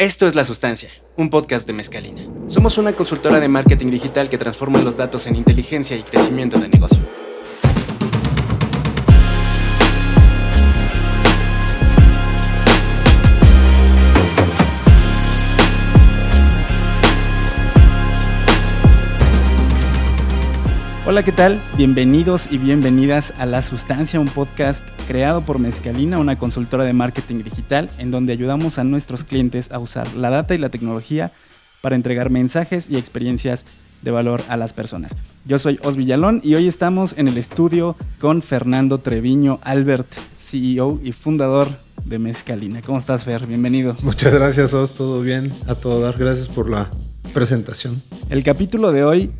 Esto es La Sustancia, un podcast de Mezcalina. Somos una consultora de marketing digital que transforma los datos en inteligencia y crecimiento de negocio. Hola, ¿qué tal? Bienvenidos y bienvenidas a La Sustancia, un podcast creado por Mezcalina, una consultora de marketing digital, en donde ayudamos a nuestros clientes a usar la data y la tecnología para entregar mensajes y experiencias de valor a las personas. Yo soy Os Villalón y hoy estamos en el estudio con Fernando Treviño Albert, CEO y fundador de Mezcalina. ¿Cómo estás, Fer? Bienvenido. Muchas gracias, Os. Todo bien. A todo dar. Gracias por la presentación. El capítulo de hoy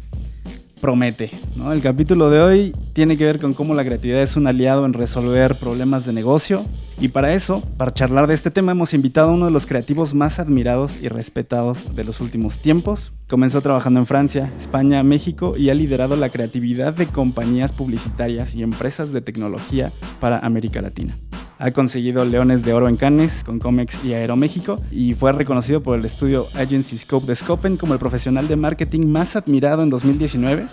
promete. El capítulo de hoy tiene que ver con cómo la creatividad es un aliado en resolver problemas de negocio. Y para eso, para charlar de este tema, hemos invitado a uno de los creativos más admirados y respetados de los últimos tiempos. Comenzó trabajando en Francia, España, México y ha liderado la creatividad de compañías publicitarias y empresas de tecnología para América Latina. Ha conseguido Leones de Oro en Cannes con Comex y Aeroméxico y fue reconocido por el estudio Agency Scope de Scopen como el profesional de marketing más admirado en 2019,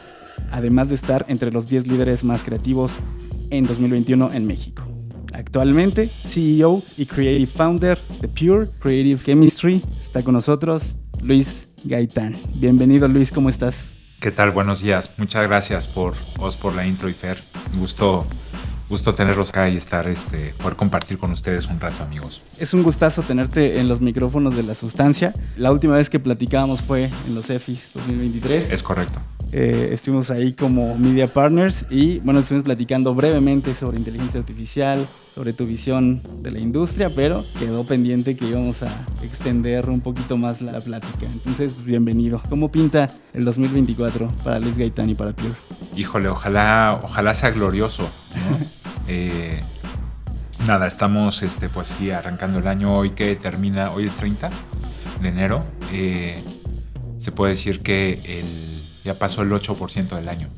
además de estar entre los 10 líderes más creativos en 2021 en México. Actualmente, CEO y Creative Founder de Pure Creative Chemistry, está con nosotros Luis Gaitán. Bienvenido Luis, ¿cómo estás? ¿Qué tal? Buenos días. Muchas gracias por os por la intro y Fer. Gusto gusto tenerlos acá y estar, este, poder compartir con ustedes un rato, amigos. Es un gustazo tenerte en los micrófonos de la sustancia. La última vez que platicábamos fue en los EFIS 2023. Es correcto. Eh, estuvimos ahí como media partners y bueno, estuvimos platicando brevemente sobre inteligencia artificial, sobre tu visión de la industria, pero quedó pendiente que íbamos a extender un poquito más la plática. Entonces, pues, bienvenido. ¿Cómo pinta el 2024 para Luis Gaitán y para Pure? Híjole, ojalá, ojalá sea glorioso. Eh, nada, estamos este, pues sí, arrancando el año hoy que termina, hoy es 30 de enero. Eh, se puede decir que el, ya pasó el 8% del año.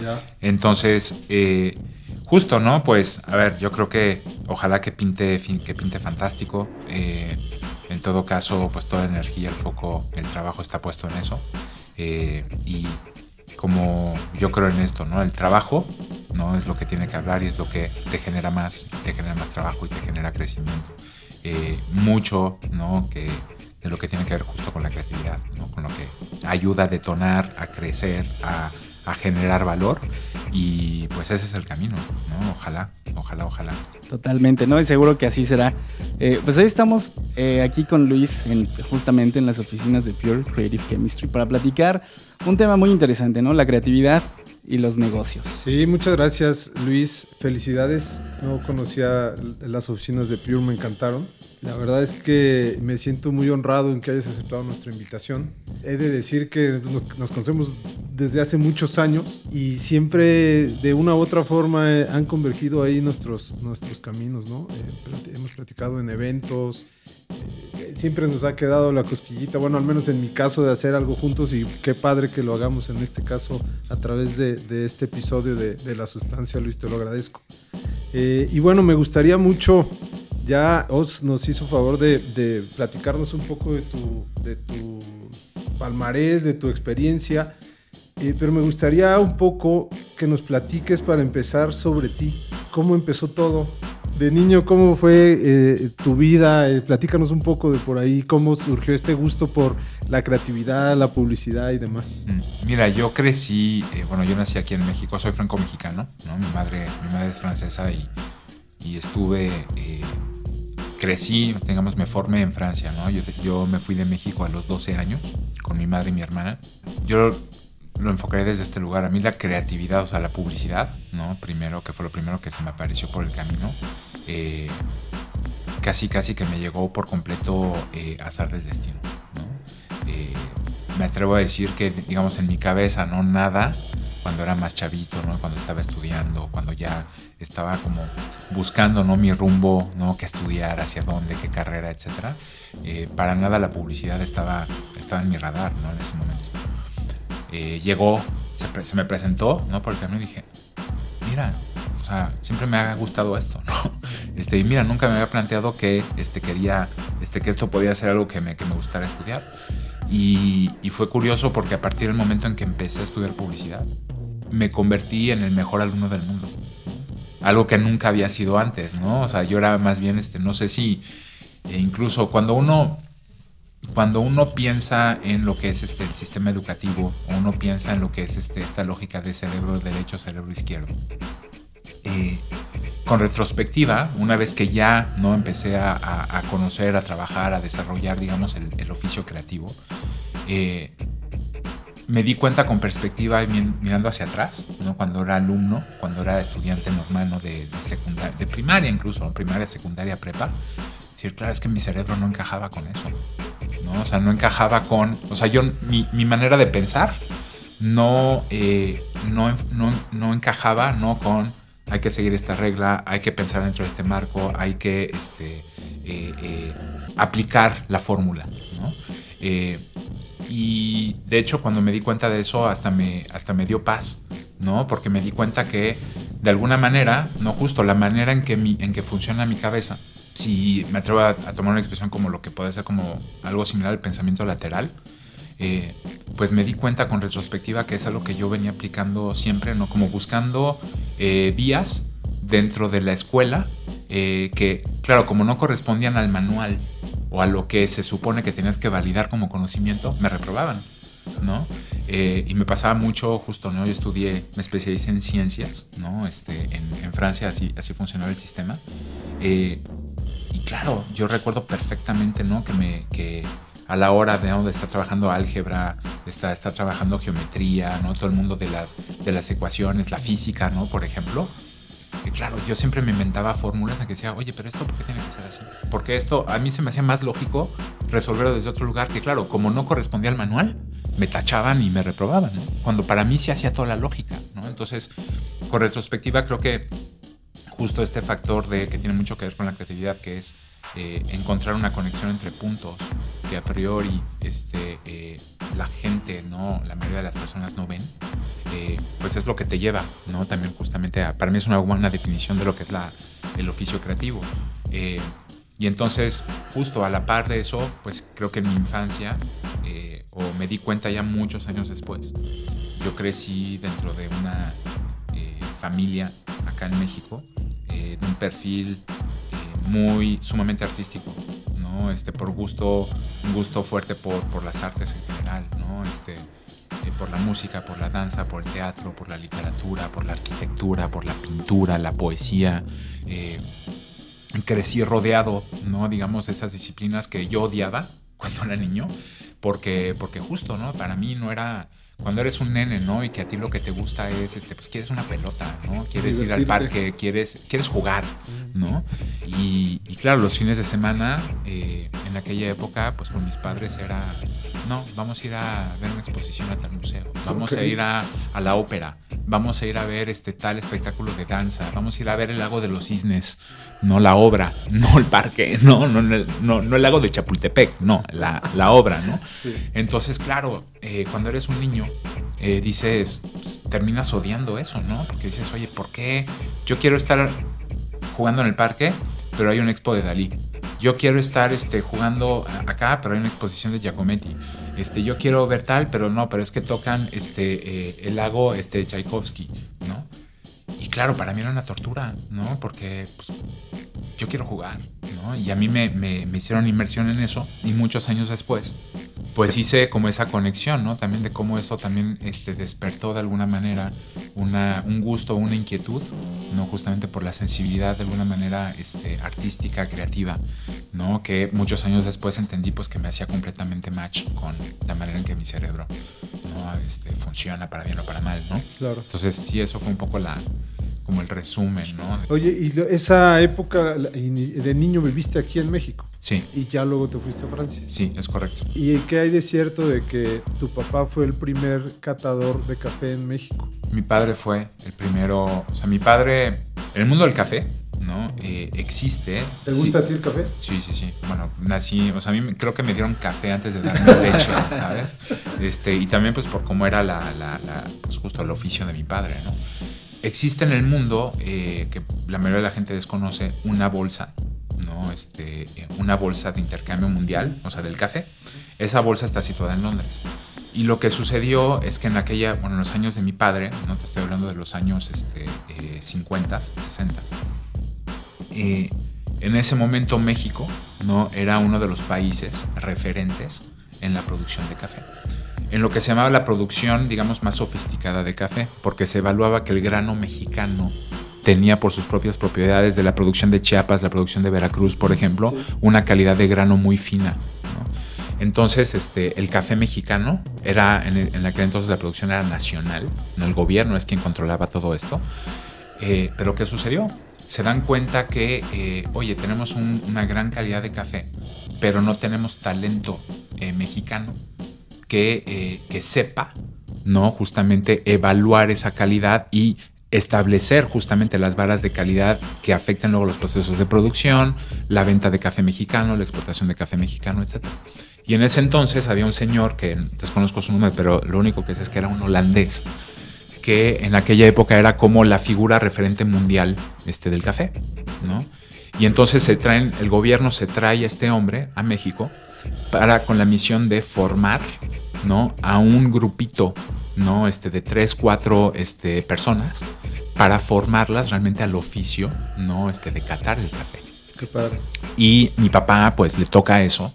Ya. Entonces, eh, justo, ¿no? Pues, a ver, yo creo que ojalá que pinte, que pinte fantástico. en todo caso, pues toda la energía, el foco, el trabajo está puesto en eso. y como yo creo en esto, ¿no? El trabajo ¿no? Es lo que tiene que hablar y es lo que te genera más, te genera más trabajo y te genera crecimiento. Eh, mucho, ¿no? Que de lo que tiene que ver justo con la creatividad, ¿no? Con lo que ayuda a detonar, a crecer, a, generar valor y pues ese es el camino, ¿no? Ojalá, ojalá, ojalá. Totalmente, ¿no? Y seguro que así será. Eh, pues hoy estamos eh, aquí con Luis, en, justamente en las oficinas de Pure Creative Chemistry, para platicar un tema muy interesante, ¿no? La creatividad y los negocios. Sí, muchas gracias Luis, felicidades. No conocía las oficinas de Pure, me encantaron. La verdad es que me siento muy honrado en que hayas aceptado nuestra invitación. He de decir que nos conocemos desde hace muchos años y siempre de una u otra forma eh, han convergido ahí nuestros, nuestros caminos, ¿no? Eh, hemos platicado en eventos, eh, siempre nos ha quedado la cosquillita, bueno, al menos en mi caso, de hacer algo juntos y qué padre que lo hagamos en este caso a través de, este episodio de, La Sustancia, Luis, te lo agradezco. y bueno, me gustaría mucho ya Os nos hizo favor de, platicarnos un poco de tu, de tu palmarés, de tu experiencia, eh, pero me gustaría un poco que nos platiques para empezar sobre ti, cómo empezó todo. De niño, ¿cómo fue eh, tu vida? Eh, platícanos un poco de por ahí, cómo surgió este gusto por la creatividad, la publicidad y demás. Mm, mira, yo crecí, bueno, yo nací aquí en México, soy franco-mexicano, ¿no? Mi madre, mi madre es francesa y estuve crecí, digamos, me formé en Francia, ¿no? Yo, me fui de México a los 12 años con mi madre y mi hermana. Yo lo enfocaré desde este lugar. A mí la creatividad, o sea, la publicidad, ¿no? Primero, que fue lo primero que se me apareció por el camino. Eh, casi, casi que me llegó por completo eh, azar del destino, ¿no? Eh, me atrevo a decir que, digamos, en mi cabeza, ¿no? Nada cuando era más chavito, ¿no? Cuando estaba estudiando, cuando ya estaba como buscando, ¿no? Mi rumbo, ¿no? Qué estudiar, hacia dónde, qué carrera, etcétera. Eh, para nada la publicidad estaba, estaba en mi radar, ¿no? En ese momento. Eh, llegó, se, me presentó, ¿no? Por el camino y dije, mira, o sea, siempre me ha gustado esto, ¿no? Este, y mira, nunca me había planteado que este, quería, este, que esto podía ser algo que me, que me gustara estudiar. Y, y, fue curioso porque a partir del momento en que empecé a estudiar publicidad, me convertí en el mejor alumno del mundo. Algo que nunca había sido antes, ¿no? O sea, yo era más bien, este, no sé si, e incluso cuando uno, cuando uno piensa en lo que es este, el sistema educativo, uno piensa en lo que es este, esta lógica de cerebro derecho, cerebro izquierdo, eh, con retrospectiva, una vez que ya no empecé a, a, conocer, a trabajar, a desarrollar, digamos, el, el oficio creativo, eh, me di cuenta con perspectiva mirando hacia atrás, ¿no? cuando era alumno, cuando era estudiante normal ¿no? de, de, secundaria, de primaria incluso, primaria, secundaria, prepa. Decir, claro, es que mi cerebro no encajaba con eso. ¿no? O sea, no encajaba con. O sea, yo, mi, mi manera de pensar no, eh, no, no, no encajaba ¿no? con hay que seguir esta regla, hay que pensar dentro de este marco, hay que este, eh, eh, aplicar la fórmula. ¿no? Eh, y de hecho cuando me di cuenta de eso hasta me, hasta me dio paz, ¿no? Porque me di cuenta que de alguna manera, no justo la manera en que, en que funciona mi cabeza, si me atrevo a, a, tomar una expresión como lo que puede ser como algo similar al pensamiento lateral, eh, pues me di cuenta con retrospectiva que es algo que yo venía aplicando siempre, ¿no? Como buscando eh, vías dentro de la escuela eh, que, claro, como no correspondían al manual o a lo que se supone que tenías que validar como conocimiento, me reprobaban, ¿no? Eh, y me pasaba mucho, justo, ¿no? Yo estudié, me especialicé en ciencias, ¿no? Este, en, en Francia así, así funcionaba el sistema. Eh, y claro, yo recuerdo perfectamente, ¿no? Que me... Que, a la hora de donde está trabajando álgebra, está, está trabajando geometría, ¿no? Todo el mundo de las, de las ecuaciones, la física, ¿no? Por ejemplo. Y claro, yo siempre me inventaba fórmulas en que decía, oye, pero esto, ¿por qué tiene que ser así? Porque esto a mí se me hacía más lógico resolverlo desde otro lugar, que claro, como no correspondía al manual, me tachaban y me reprobaban, ¿no? Cuando para mí se hacía toda la lógica, ¿no? Entonces, con retrospectiva, creo que justo este factor de que tiene mucho que ver con la creatividad, que es eh, encontrar una conexión entre puntos que a priori este, eh, la gente, ¿no? la mayoría de las personas no ven, eh, pues es lo que te lleva, ¿no? También justamente, para mí es una buena definición de lo que es el oficio creativo. Y entonces, justo a la par de eso, pues creo que en mi infancia, o me di cuenta ya muchos años después, yo crecí dentro de una familia acá en México, de un perfil muy sumamente artístico, ¿no? Este, por gusto, un gusto fuerte por, por las artes en general, ¿no? Este, eh, por la música, por la danza, por el teatro, por la literatura, por la arquitectura, por la pintura, la poesía. Eh, crecí rodeado, ¿no? Digamos, esas disciplinas que yo odiaba cuando era niño, porque, porque justo, ¿no? Para mí no era cuando eres un nene, ¿no? Y que a ti lo que te gusta es, este, pues quieres una pelota, ¿no? Quieres ir al parque, quieres, quieres jugar, ¿no? Y, y claro, los fines de semana, eh, en aquella época, pues con mis padres era, no, vamos a ir a ver una exposición a tal museo, vamos okay. a ir a, a, la ópera, vamos a ir a ver este tal espectáculo de danza, vamos a ir a ver el lago de los cisnes, no la obra, no el parque, no, no, no, no el lago de Chapultepec, no, la, la obra, ¿no? Sí. Entonces, claro, eh, cuando eres un niño, eh, dices, pues, terminas odiando eso, ¿no? Porque dices, oye, ¿por qué yo quiero estar jugando en el parque, pero hay un expo de Dalí? Yo quiero estar este, jugando acá, pero hay una exposición de Giacometti. Este, yo quiero ver tal, pero no, pero es que tocan este, eh, el lago este, Tchaikovsky, ¿no? Y claro, para mí era una tortura, ¿no? Porque pues, yo quiero jugar, ¿no? Y a mí me, me, me, hicieron inmersión en eso y muchos años después, pues hice como esa conexión, ¿no? También de cómo eso también este, despertó de alguna manera una, un gusto, una inquietud, ¿no? Justamente por la sensibilidad de alguna manera este, artística, creativa, ¿no? Que muchos años después entendí pues que me hacía completamente match con la manera en que mi cerebro, ¿no? Este, funciona para bien o para mal, ¿no? Claro. Entonces sí, eso fue un poco la como el resumen, ¿no? Oye, y esa época de niño viviste aquí en México. Sí. Y ya luego te fuiste a Francia. Sí, es correcto. ¿Y qué hay de cierto de que tu papá fue el primer catador de café en México? Mi padre fue el primero, o sea, mi padre, en el mundo del café, ¿no? Eh, existe. ¿Te gusta sí. a ti el café? Sí, sí, sí. Bueno, nací, o sea, a mí creo que me dieron café antes de darme leche, ¿sabes? Este, y también pues por cómo era la, la, la, pues justo el oficio de mi padre, ¿no? Existe en el mundo, eh, que la mayoría de la gente desconoce, una bolsa, ¿no? Este, una bolsa de intercambio mundial, o sea, del café. Esa bolsa está situada en Londres. Y lo que sucedió es que en aquella, bueno, en los años de mi padre, no te estoy hablando de los años este, 50, 60, eh, en ese momento México no era uno de los países referentes en la producción de café. En lo que se llamaba la producción, digamos, más sofisticada de café, porque se evaluaba que el grano mexicano tenía por sus propias propiedades de la producción de Chiapas, la producción de Veracruz, por ejemplo, una calidad de grano muy fina. Entonces, este, el café mexicano era, en, la que entonces la producción era nacional, no el gobierno es quien controlaba todo esto. Eh, pero ¿qué sucedió? Se dan cuenta que, eh, oye, tenemos una gran calidad de café, pero no tenemos talento eh, mexicano que, que sepa, ¿no? Justamente evaluar esa calidad y establecer justamente las varas de calidad que afecten luego los procesos de producción, la venta de café mexicano, la exportación de café mexicano, etc. Y en ese entonces había un señor que desconozco su nombre, pero lo único que sé es que era un holandés, que en aquella época era como la figura referente mundial este, del café, ¿no? Y entonces se traen, el gobierno se trae a este hombre a México para con la misión de formar, ¿no? A un grupito, ¿no? Este, de tres, cuatro este, personas para formarlas realmente al oficio, ¿no? Este, de catar el café. Qué padre. Y mi papá, pues, le toca eso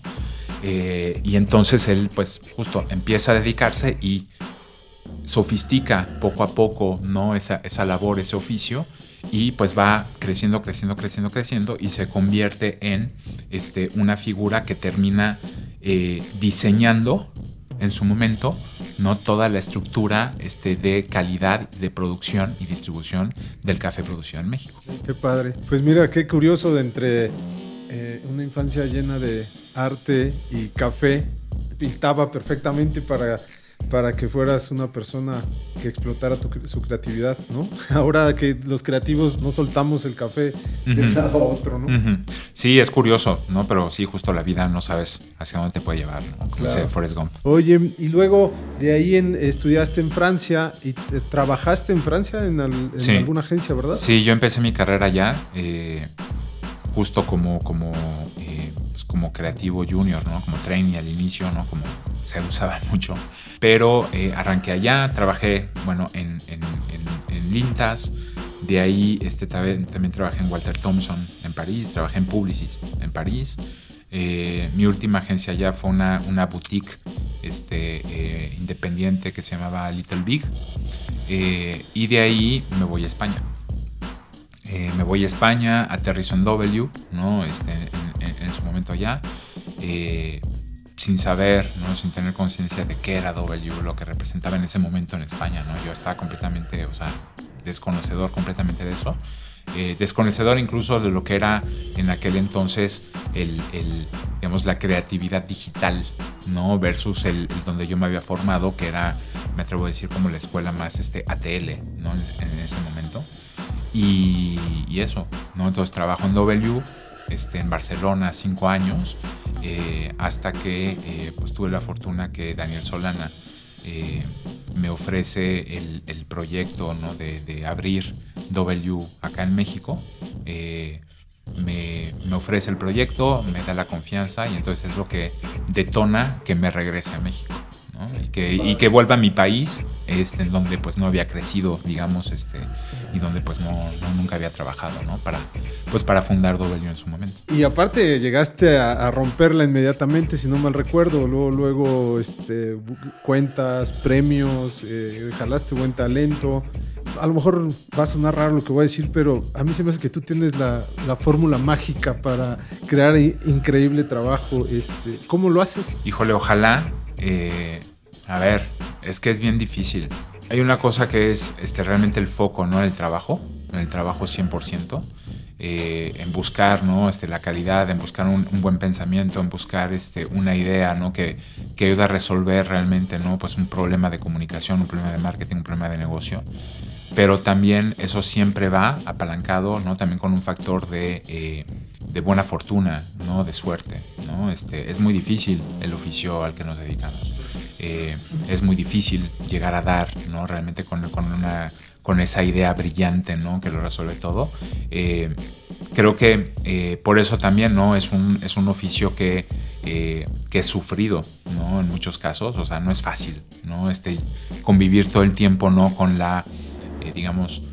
eh, y entonces él, pues, justo empieza a dedicarse y sofistica poco a poco, ¿no? Esa, esa labor, ese oficio, y pues va creciendo, creciendo, creciendo, creciendo, y se convierte en este, una figura que termina eh, diseñando en su momento no toda la estructura este, de calidad de producción y distribución del café producido en México. Qué padre. Pues mira, qué curioso de entre eh, una infancia llena de arte y café, pintaba perfectamente para, para que fueras una persona que explotara su creatividad, ¿no? Ahora que los creativos no soltamos el café de un lado a otro, ¿no? Sí, es curioso, ¿no? Pero sí, justo la vida no sabes hacia dónde te puede llevar, ¿no? Como claro. Forrest Gump. Oye, y luego de ahí en, estudiaste en Francia y trabajaste en Francia en, alguna agencia, ¿verdad? Sí, yo empecé mi carrera allá. Eh, justo como, como, como creativo junior, ¿no? Como trainee al inicio, ¿no? Como se usaba mucho. Pero eh, arranqué allá, trabajé, bueno, en, en, en, Lintas. De ahí este, también, también, trabajé en Walter Thompson en París, trabajé en Publicis en París. Eh, mi última agencia allá fue una, una boutique este, independiente que se llamaba Little Big. y de ahí me voy a España. Eh, me voy a España, aterrizo en W, ¿no? Este, en, su momento allá, eh, sin saber, ¿no? sin tener conciencia de qué era W, lo que representaba en ese momento en España. ¿no? Yo estaba completamente, o sea, desconocedor completamente de eso. Eh, desconocedor incluso de lo que era en aquel entonces el, el, digamos, la creatividad digital, ¿no? Versus el, donde yo me había formado, que era, me atrevo a decir, como la escuela más este, ATL, ¿no? en ese momento. Y, eso, ¿no? Entonces trabajo en W, este, en Barcelona, cinco años, eh, hasta que eh, pues tuve la fortuna que Daniel Solana eh, me ofrece el, proyecto ¿no? de, abrir W acá en México. Me, me, ofrece el proyecto, me da la confianza y entonces es lo que detona que me regrese a México y, que, y, que, vuelva a mi país, este, en donde pues no había crecido, digamos, este, y donde pues no, nunca había trabajado, ¿no? Para, pues para fundar W en su momento. Y aparte llegaste a, romperla inmediatamente, si no mal recuerdo, luego, luego este, cuentas, premios, eh, jalaste buen talento. A lo mejor va a sonar raro lo que voy a decir, pero a mí se me hace que tú tienes la, la fórmula mágica para crear increíble trabajo. Este, ¿Cómo lo haces? Híjole, ojalá eh, a ver, es que es bien difícil. Hay una cosa que es este, realmente el foco, ¿no? El trabajo, el trabajo 100%. Eh, en buscar ¿no? este, la calidad, en buscar un, buen pensamiento, en buscar este, una idea ¿no? que, que ayuda a resolver realmente ¿no? pues un problema de comunicación, un problema de marketing, un problema de negocio. Pero también eso siempre va apalancado ¿no? también con un factor de, eh, de buena fortuna, ¿no? de suerte. ¿no? Este, es muy difícil el oficio al que nos dedicamos. Eh, es muy difícil llegar a dar ¿no? realmente con, con, una, con esa idea brillante, ¿no? Que lo resuelve todo. Eh, creo que eh, por eso también, ¿no? Es un, es un oficio que, que es sufrido, ¿no? En muchos casos, o sea, no es fácil, ¿no? Este, convivir todo el tiempo, ¿no? Con la, digamos,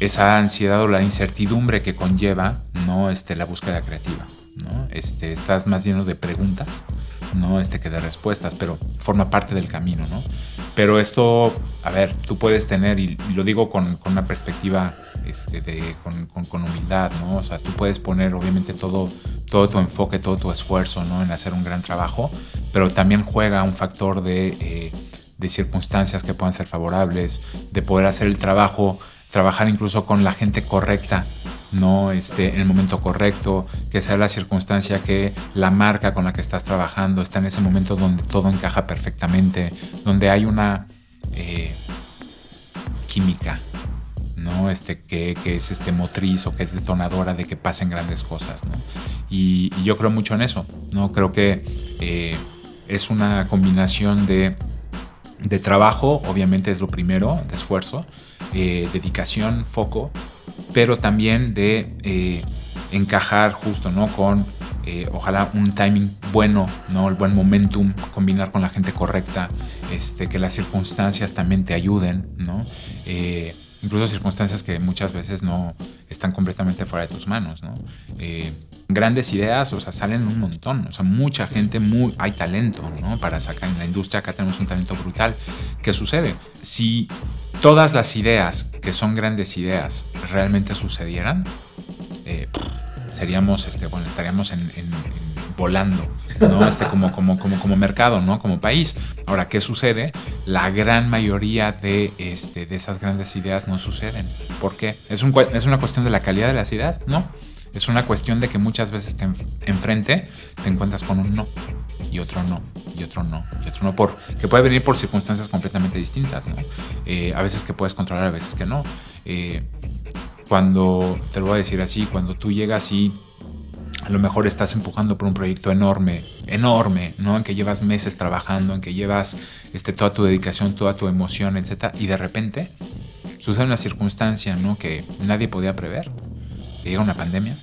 esa ansiedad o la incertidumbre que conlleva, ¿no? Este, la búsqueda creativa, ¿no? Este, estás más lleno de preguntas, ¿no? Este que de respuestas, pero forma parte del camino, ¿no? Pero esto, a ver, tú puedes tener, y, lo digo con, una perspectiva este, de, con, humildad, ¿no? O sea, tú puedes poner obviamente todo, todo tu enfoque, todo tu esfuerzo, ¿no? En hacer un gran trabajo, pero también juega un factor de, eh, de circunstancias que puedan ser favorables, de poder hacer el trabajo, trabajar incluso con la gente correcta, no esté en el momento correcto, que sea la circunstancia que la marca con la que estás trabajando está en ese momento donde todo encaja perfectamente, donde hay una eh, química, ¿no? Este, que, es este motriz o que es detonadora de que pasen grandes cosas. Y, yo creo mucho en eso. ¿no? Creo que eh, es una combinación de, de trabajo, obviamente es lo primero, de esfuerzo, eh, dedicación, foco, pero también de eh, encajar justo, ¿no? Con eh, ojalá un timing bueno, ¿no? El buen momentum, combinar con la gente correcta, este, que las circunstancias también te ayuden, ¿no? Eh, incluso circunstancias que muchas veces no están completamente fuera de tus manos, ¿no? grandes ideas, o sea, salen un montón, o sea, mucha gente, muy, hay talento, ¿no? Para sacar en la industria, acá tenemos un talento brutal. ¿Qué sucede? Si todas las ideas que son grandes ideas realmente sucedieran, eh, seríamos, este, bueno, estaríamos en, volando, ¿no? Este, como, como, como, como mercado, ¿no? Como país. Ahora, ¿qué sucede? La gran mayoría de, este, de esas grandes ideas no suceden. ¿Por qué? ¿Es, un, ¿Es una cuestión de la calidad de las ideas? No. Es una cuestión de que muchas veces te enfrente te encuentras con un no y otro no y otro no y otro no por que puede venir por circunstancias completamente distintas, ¿no? Eh, a veces que puedes controlar, a veces que no. Eh, cuando te lo voy a decir así, cuando tú llegas y a lo mejor estás empujando por un proyecto enorme, enorme, ¿no? En que llevas meses trabajando, en que llevas este, toda tu dedicación, toda tu emoción, etc. Y de repente sucede una circunstancia, ¿no? Que nadie podía prever te llega una pandemia,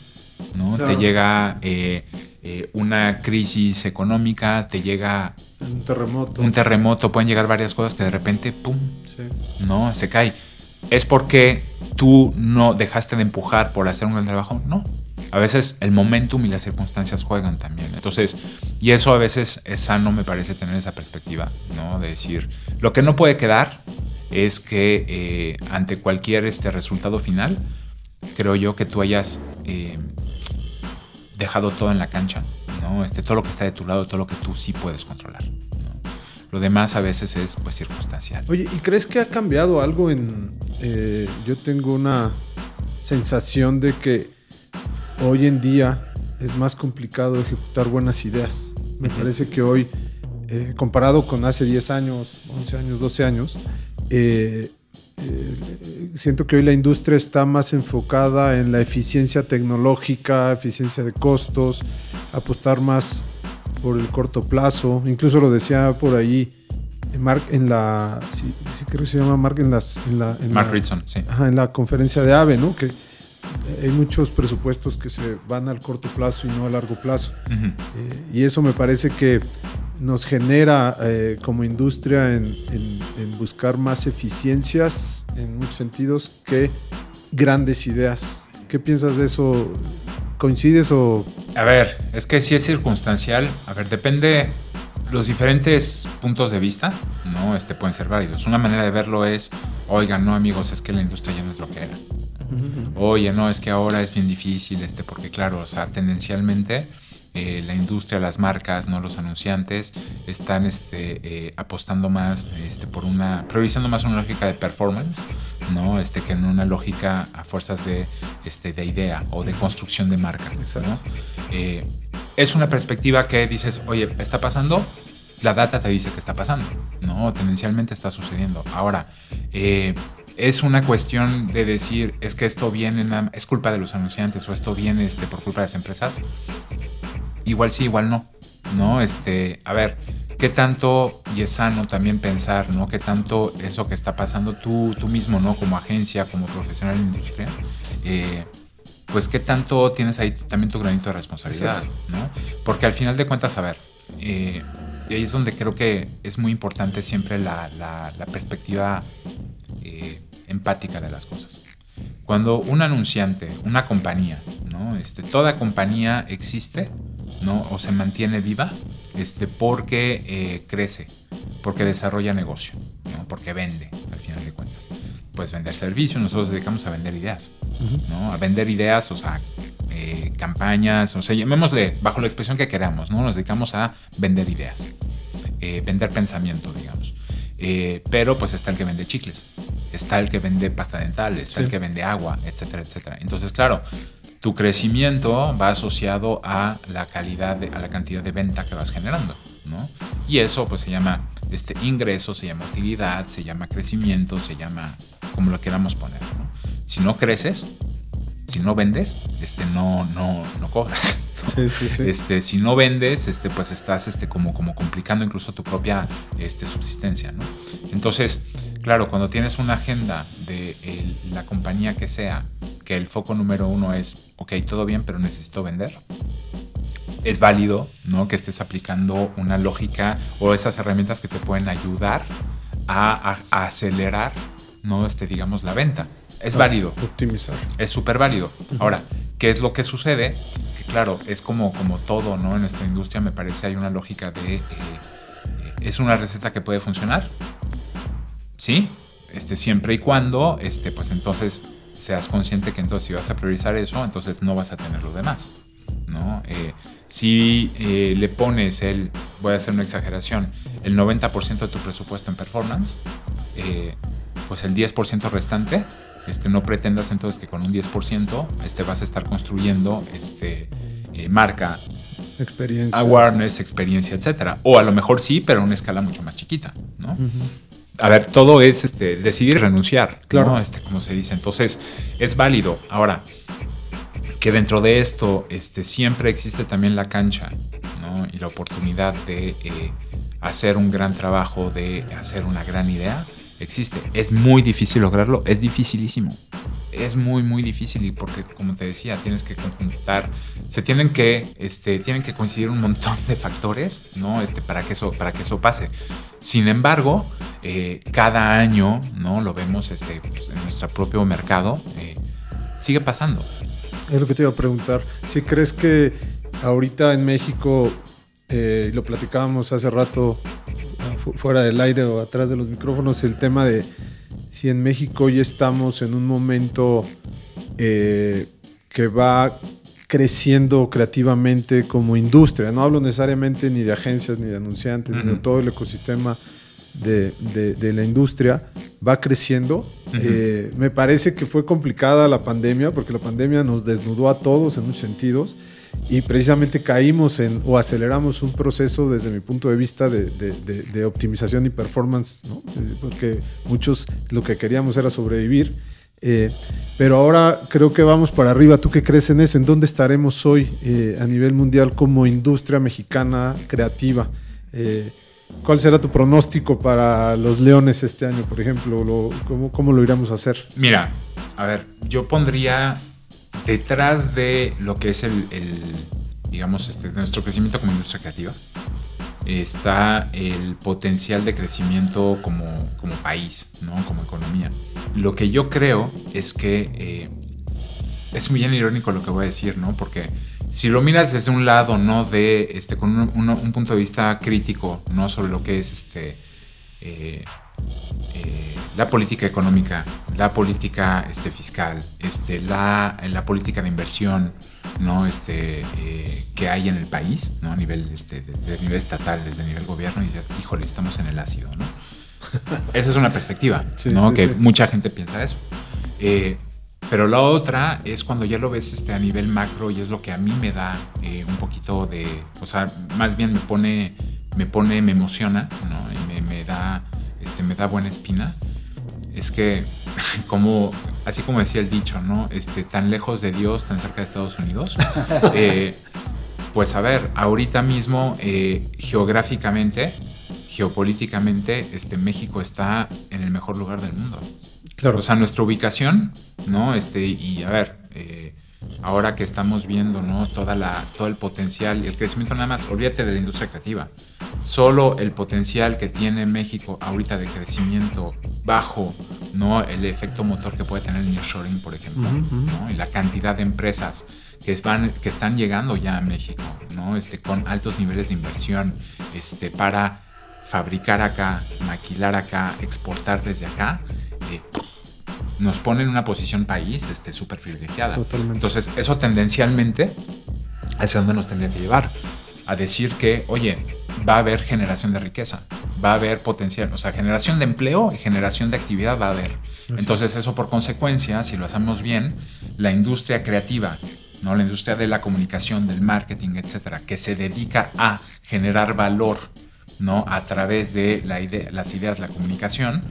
¿no? Te llega eh, eh, una crisis económica, te llega un terremoto. Un terremoto, pueden llegar varias cosas que de repente, ¡pum! ¿No? Se cae. ¿Es porque tú no dejaste de empujar por hacer un gran trabajo? No. A veces el momentum y las circunstancias juegan también. Entonces, y eso a veces es sano, me parece, tener esa perspectiva, ¿no? De decir, lo que no puede quedar es que eh, ante cualquier este resultado final, creo yo que tú hayas eh, dejado todo en la cancha, ¿no? Este, todo lo que está de tu lado, todo lo que tú sí puedes controlar. Lo demás a veces es pues circunstancial. Oye, ¿y crees que ha cambiado algo en... Eh, yo tengo una sensación de que hoy en día es más complicado ejecutar buenas ideas. Me parece que hoy, eh, comparado con hace 10 años, 11 años, 12 años, eh, eh, siento que hoy la industria está más enfocada en la eficiencia tecnológica, eficiencia de costos, apostar más por el corto plazo. Incluso lo decía por ahí Mark en la, sí, creo que se llama Mark en las, en la, Mark Ritson, sí. en la conferencia de AVE, ¿no? Que hay muchos presupuestos que se van al corto plazo y no a largo plazo. Eh, y eso me parece que nos genera eh, como industria en, buscar más eficiencias en muchos sentidos que grandes ideas. ¿Qué piensas de eso? ¿Coincides o...? A ver, es que si es circunstancial. A ver, depende... Los diferentes puntos de vista, ¿no? Este pueden ser válidos. Una manera de verlo es, oigan, no amigos, es que la industria ya no es lo que era. Oye, no, es que ahora es bien difícil, este, porque claro, o sea, tendencialmente eh, la industria, las marcas, no los anunciantes, están este, eh, apostando más este, por una, priorizando más una lógica de performance, ¿no? Este, que en una lógica a fuerzas de, este, de idea o de construcción de marca. ¿no? Eh, es una perspectiva que dices, oye, está pasando, la data te dice que está pasando, ¿no? Tendencialmente está sucediendo. Ahora, es una cuestión de decir, es que esto viene, es culpa de los anunciantes o esto viene este, por culpa de las empresas igual sí, igual no. ¿No? Este, a ver, qué tanto, y es sano también pensar, ¿no? Qué tanto eso que está pasando tú, tú mismo, ¿no? Como agencia, como profesional en la industria, eh, pues qué tanto tienes ahí también tu granito de responsabilidad, ¿no? Porque al final de cuentas, a ver, eh, y ahí es donde creo que es muy importante siempre la, la, perspectiva eh, empática de las cosas. Cuando un anunciante, una compañía, ¿no? este, toda compañía existe ¿no? o se mantiene viva este, porque eh, crece, porque desarrolla negocio, ¿no? porque vende, al final de cuentas. Pues vender servicios, nosotros nos dedicamos a vender ideas, ¿no? a vender ideas, o sea, eh, campañas, o sea, llamémosle bajo la expresión que queramos, ¿no? nos dedicamos a vender ideas, eh, vender pensamiento, digamos. pero pues está el que vende chicles, está el que vende pasta dental, está el que vende agua, etcétera, etcétera. Entonces, claro, tu crecimiento va asociado a la calidad, de, a la cantidad de venta que vas generando, ¿no? Y eso pues se llama este ingreso, se llama utilidad, se llama crecimiento, se llama como lo queramos poner, ¿no? Si no creces, si no vendes, este no no no cobras. Sí, sí, sí. Este, si no vendes, este, pues estás este, como, como complicando incluso tu propia este, subsistencia. ¿no? Entonces, claro, cuando tienes una agenda de la compañía que sea, que el foco número uno es, ok, todo bien, pero necesito vender, es válido ¿no? que estés aplicando una lógica o esas herramientas que te pueden ayudar a, acelerar, ¿no? este, digamos, la venta. Es válido. Optimizar. Es súper válido. Ahora, ¿qué es lo que sucede? Claro, es como, como todo, ¿no? En nuestra industria me parece hay una lógica de... Eh, ¿Es una receta que puede funcionar? Sí, este, siempre y cuando, este, pues entonces seas consciente que entonces si vas a priorizar eso, entonces no vas a tener lo demás. ¿no? Eh, si eh, le pones el, voy a hacer una exageración, el 90% de tu presupuesto en performance, pues el 10% restante este, no pretendas entonces que con un 10% este, vas a estar construyendo este, eh, marca, experiencia, awareness, experiencia, etcétera. O a lo mejor sí, pero a una escala mucho más chiquita, ¿no? A ver, todo es este, decidir renunciar, claro. Este, como se dice. Entonces, es válido. Ahora, que dentro de esto este, siempre existe también la cancha ¿no? y la oportunidad de eh, hacer un gran trabajo, de hacer una gran idea existe. Es muy difícil lograrlo, es dificilísimo. Es muy, muy difícil y porque, como te decía, tienes que conjuntar, se tienen que, este, tienen que coincidir un montón de factores, ¿no? Este, para que eso, para que eso pase. Sin embargo, eh, cada año, ¿no? Lo vemos, este, pues, en nuestro propio mercado, eh, sigue pasando. Es lo que te iba a preguntar. Si crees que ahorita en México, eh, lo platicábamos hace rato fuera del aire o atrás de los micrófonos el tema de si en México ya estamos en un momento eh, que va creciendo creativamente como industria. No hablo necesariamente ni de agencias, ni de anunciantes, ni de todo el ecosistema de, de, la industria. Va creciendo. Eh, me parece que fue complicada la pandemia, porque la pandemia nos desnudó a todos en muchos sentidos y precisamente caímos en o aceleramos un proceso desde mi punto de vista de, optimización y performance. Eh, porque muchos lo que queríamos era sobrevivir. Eh, pero ahora creo que vamos para arriba. ¿Tú qué crees en eso? ¿En dónde estaremos hoy eh, a nivel mundial como industria mexicana creativa? ¿Cuál será tu pronóstico para los leones este año, por ejemplo? cómo, ¿Cómo lo iremos a hacer? Mira, a ver, yo pondría detrás de lo que es el, digamos, este, nuestro crecimiento como industria creativa, está el potencial de crecimiento como, como país, ¿no? como economía. Lo que yo creo es que eh, es muy bien irónico lo que voy a decir, ¿no? Porque si lo miras desde un lado, ¿no? De, este, con un, punto de vista crítico, ¿no? Sobre lo que es este, eh, la política económica, la política este, fiscal, este, la, la política de inversión ¿no? este, eh, que hay en el país, ¿no? a nivel, este, desde nivel estatal, desde el nivel gobierno, y dices, híjole, estamos en el ácido. ¿no? Esa es una perspectiva, ¿no? que mucha gente piensa eso. Eh, pero la otra es cuando ya lo ves este, a nivel macro y es lo que a mí me da un poquito de, o sea, más bien me pone, me pone, me emociona, ¿no? Y me, me da, este, me da buena espina es que, como, así como decía el dicho, ¿no? Este, tan lejos de Dios, tan cerca de Estados Unidos. Eh, Pues a ver, ahorita mismo eh, geográficamente, geopolíticamente, este, México está en el mejor lugar del mundo. Claro. O sea, nuestra ubicación, ¿no? Este, y a ver, eh, ahora que estamos viendo, ¿no? Toda la, todo el potencial y el crecimiento nada más, olvídate de la industria creativa. Solo el potencial que tiene México ahorita de crecimiento bajo, ¿no? El efecto motor que puede tener el nearshoring, por ejemplo, ¿no? Y la cantidad de empresas que, van, que están llegando ya a México, ¿no? Este, con altos niveles de inversión, este, para fabricar acá, maquilar acá, exportar desde acá, eh, nos pone en una posición país este, súper privilegiada. Totalmente. Entonces, eso tendencialmente hacia dónde nos tendría que llevar. A decir que, oye, va a haber generación de riqueza, va a haber potencial, o sea, generación de empleo y generación de actividad va a haber. Entonces, eso por consecuencia, si lo hacemos bien, la industria creativa, ¿no? la industria de la comunicación, del marketing, etcétera, que se dedica a generar valor ¿no? a través de la las ideas, la comunicación,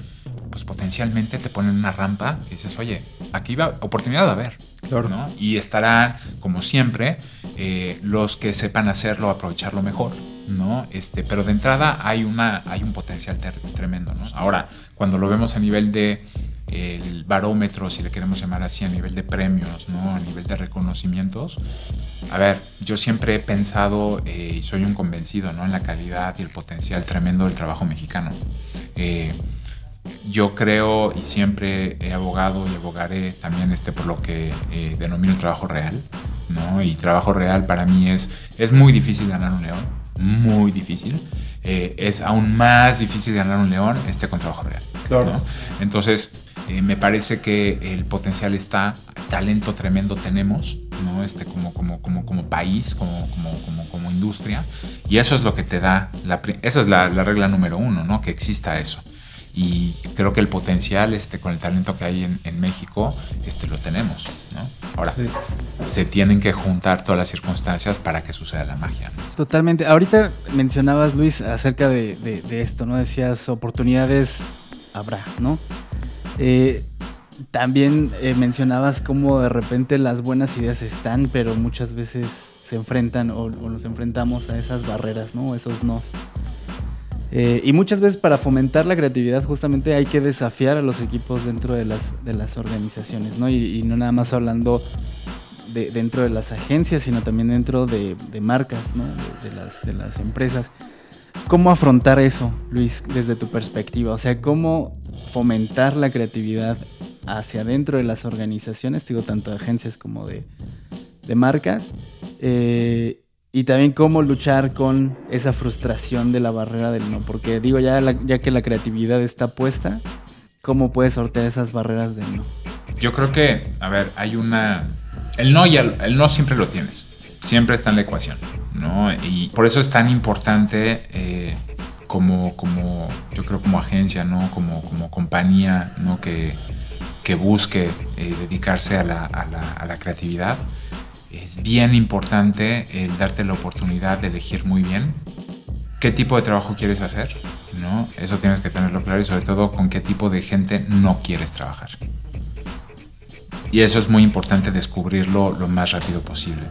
pues potencialmente te ponen una rampa y dices, oye, aquí va oportunidad de haber. ¿no? Y estarán, como siempre, eh, los que sepan hacerlo, aprovecharlo mejor. ¿no? Este, pero de entrada hay, una, hay un potencial tremendo. ¿no? Ahora, cuando lo vemos a nivel de el barómetro, si le queremos llamar así, a nivel de premios, ¿no? a nivel de reconocimientos. A ver, yo siempre he pensado eh, y soy un convencido ¿no? en la calidad y el potencial tremendo del trabajo mexicano. Eh, yo creo y siempre he abogado y abogaré también este por lo que eh, denomino el trabajo real, ¿no? Y trabajo real para mí es, es muy difícil ganar un león, muy difícil. Eh, es aún más difícil ganar un león este con trabajo real. Claro. Entonces, eh, me parece que el potencial está, talento tremendo tenemos, ¿no? Este, como, como, como, como país, como, como, como, como industria. Y eso es lo que te da, la, esa es la, la regla número uno, ¿no? Que exista eso y creo que el potencial este, con el talento que hay en, México este, lo tenemos. Ahora, se tienen que juntar todas las circunstancias para que suceda la magia. Totalmente. Ahorita mencionabas, Luis, acerca de, esto, ¿no? Decías, oportunidades habrá, ¿no? Eh, también eh, mencionabas cómo de repente las buenas ideas están, pero muchas veces se enfrentan o, o nos enfrentamos a esas barreras, ¿no? Esos nos. Eh, y muchas veces para fomentar la creatividad justamente hay que desafiar a los equipos dentro de las, de las organizaciones, ¿no? Y, no nada más hablando de, dentro de las agencias, sino también dentro de, marcas, ¿no? De, las, de las empresas. ¿Cómo afrontar eso, Luis, desde tu perspectiva? O sea, ¿cómo fomentar la creatividad hacia dentro de las organizaciones, digo, tanto de agencias como de, marcas? Eh, y también cómo luchar con esa frustración de la barrera del no. Porque digo, ya, ya que la creatividad está puesta, ¿cómo puedes sortear esas barreras del no? Yo creo que, a ver, hay una... El no, y el, no siempre lo tienes. Siempre está en la ecuación. ¿no? Y por eso es tan importante eh, como, como, yo creo como agencia, ¿no? Como, como compañía, ¿no? Que, que busque eh, dedicarse a la, a la creatividad es bien importante el darte la oportunidad de elegir muy bien qué tipo de trabajo quieres hacer, ¿no? Eso tienes que tenerlo claro y sobre todo con qué tipo de gente no quieres trabajar. Y eso es muy importante descubrirlo lo más rápido posible.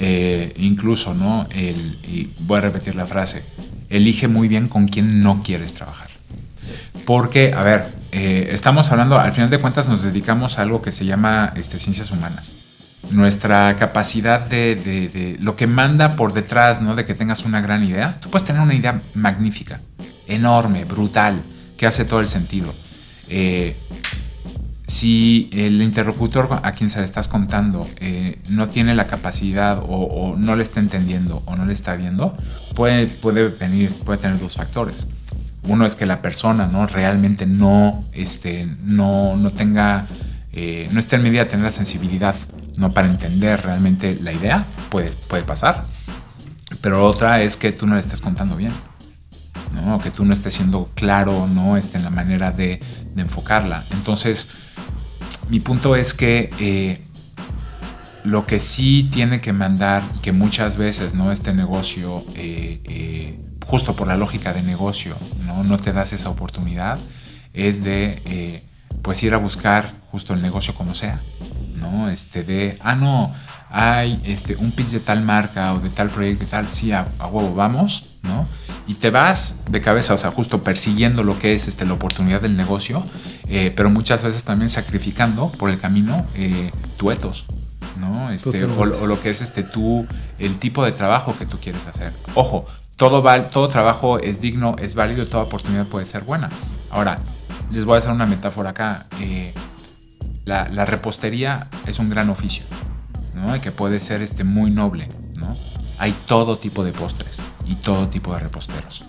Eh, incluso, ¿no? Y voy a repetir la frase, elige muy bien con quién no quieres trabajar. Porque, a ver, eh, estamos hablando, al final de cuentas nos dedicamos a algo que se llama este, ciencias humanas nuestra capacidad de, lo que manda por detrás, ¿no? De que tengas una gran idea. Tú puedes tener una idea magnífica, enorme, brutal, que hace todo el sentido. Eh, si el interlocutor a quien se le estás contando eh, no tiene la capacidad o, no le está entendiendo o no le está viendo, puede, puede venir, puede tener dos factores. Uno es que la persona ¿no? realmente no, este, no, no tenga, eh, no esté en medida de tener la sensibilidad no para entender realmente la idea, puede, puede pasar. Pero otra es que tú no le estés contando bien, ¿no? que tú no estés siendo claro no esté en la manera de, enfocarla. Entonces, mi punto es que eh, lo que sí tiene que mandar, que muchas veces no este negocio, eh, eh, justo por la lógica de negocio, no, no te das esa oportunidad, es de pues ir a buscar justo el negocio como sea. ¿No? Este de, ah, no, hay este, un pitch de tal marca o de tal proyecto y tal, sí, a, huevo, vamos, ¿no? Y te vas de cabeza, o sea, justo persiguiendo lo que es este, la oportunidad del negocio, eh, pero muchas veces también sacrificando por el camino eh, tuetos, ¿no? Este, o, o, lo que es este, tú, el tipo de trabajo que tú quieres hacer. Ojo, todo, todo trabajo es digno, es válido, toda oportunidad puede ser buena. Ahora, les voy a hacer una metáfora acá. Eh, la, repostería es un gran oficio, ¿no? que puede ser este, muy noble. ¿no? Hay todo tipo de postres y todo tipo de reposteros.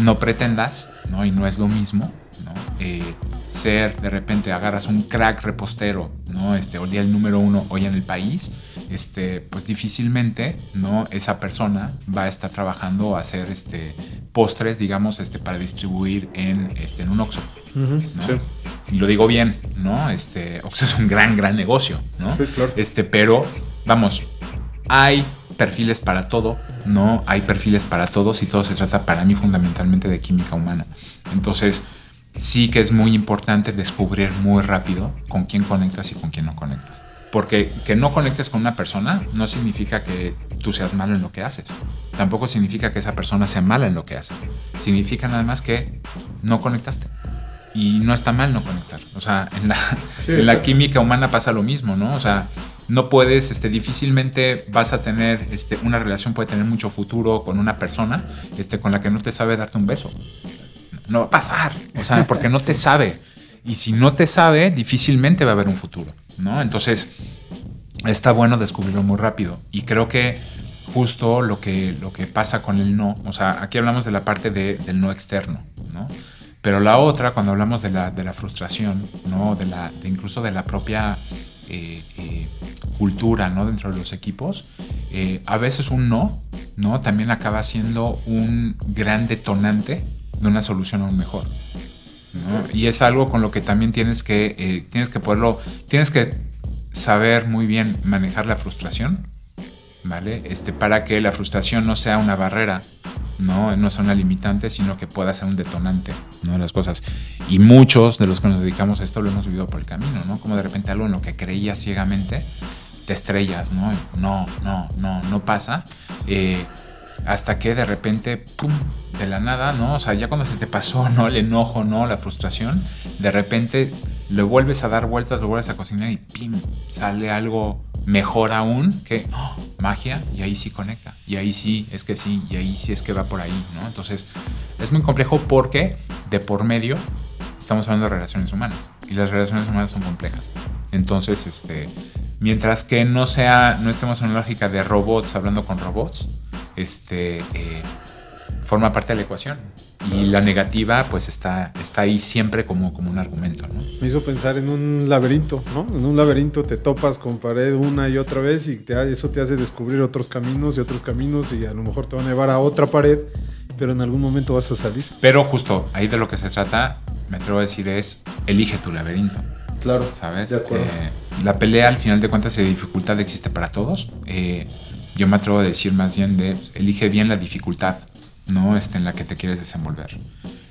No pretendas, ¿no? y no es lo mismo, ¿no? Eh, ser de repente agarras un crack repostero, ¿no? Este, día el número uno hoy en el país, este, pues difícilmente, ¿no? Esa persona va a estar trabajando a hacer este, postres, digamos, este, para distribuir en, este, en un Oxxo, Y lo digo bien, ¿no? Este, Oxxo es un gran, gran negocio, ¿no? Este, pero, vamos, hay perfiles para todo, ¿no? Hay perfiles para todos y todo se trata para mí fundamentalmente de química humana. Entonces, sí que es muy importante descubrir muy rápido con quién conectas y con quién no conectas. Porque que no conectes con una persona no significa que tú seas malo en lo que haces. Tampoco significa que esa persona sea mala en lo que hace. Significa nada más que no conectaste. Y no está mal no conectar. O sea, en la, en la química humana pasa lo mismo, ¿no? O sea, no puedes, este, difícilmente vas a tener, este, una relación puede tener mucho futuro con una persona, este, con la que no te sabe darte un beso no va a pasar, o sea, porque no te sabe. Y si no te sabe, difícilmente va a haber un futuro, ¿no? Entonces, está bueno descubrirlo muy rápido. Y creo que justo lo que, lo que pasa con el no, o sea, aquí hablamos de la parte del no externo, ¿no? Pero la otra, cuando hablamos de la, de la frustración, ¿no? De la, incluso de la propia eh, eh, cultura, ¿no? Dentro de los equipos, eh, a veces un no, ¿no? También acaba siendo un gran detonante de una solución aún mejor. Y es algo con lo que también tienes que, eh, tienes que poderlo, tienes que saber muy bien manejar la frustración, ¿vale? Este, para que la frustración no sea una barrera, ¿no? No sea una limitante, sino que pueda ser un detonante, ¿no? De las cosas. Y muchos de los que nos dedicamos a esto lo hemos vivido por el camino, ¿no? Como de repente algo en lo que creías ciegamente, te estrellas, ¿no? No, no, no, no pasa. Eh, hasta que de repente, ¡pum! de la nada, ¿no? O sea, ya cuando se te pasó, ¿no? El enojo, ¿no? La frustración, de repente le vuelves a dar vueltas, lo vuelves a cocinar y ¡pim! sale algo mejor aún que ¡oh! magia y ahí sí conecta. Y ahí sí es que sí, y ahí sí es que va por ahí, ¿no? Entonces, es muy complejo porque de por medio estamos hablando de relaciones humanas y las relaciones humanas son complejas. Entonces, este, mientras que no sea, no estemos en una lógica de robots hablando con robots, este, eh, forma parte de la ecuación. Y la negativa, pues está, está ahí siempre como, como un argumento. ¿no? Me hizo pensar en un laberinto, ¿no? En un laberinto te topas con pared una y otra vez y te, eso te hace descubrir otros caminos y otros caminos y a lo mejor te van a llevar a otra pared, pero en algún momento vas a salir. Pero justo ahí de lo que se trata, me atrevo a decir, es elige tu laberinto. Claro. ¿Sabes? Eh, la pelea, al final de cuentas, de dificultad existe para todos. Eh, yo me atrevo a decir más bien de pues, elige bien la dificultad, no este, en la que te quieres desenvolver.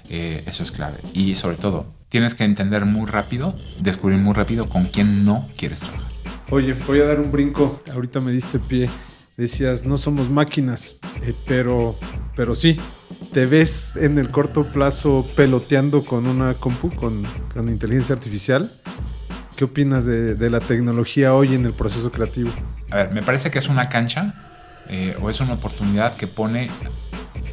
Eh, eso es clave. Y sobre todo, tienes que entender muy rápido, descubrir muy rápido con quién no quieres trabajar. Oye, voy a dar un brinco. Ahorita me diste pie. Decías, no somos máquinas, eh, pero, pero sí. ¿Te ves en el corto plazo peloteando con una compu, con, con inteligencia artificial? ¿Qué opinas de, de, la tecnología hoy en el proceso creativo? A ver, me parece que es una cancha eh, o es una oportunidad que pone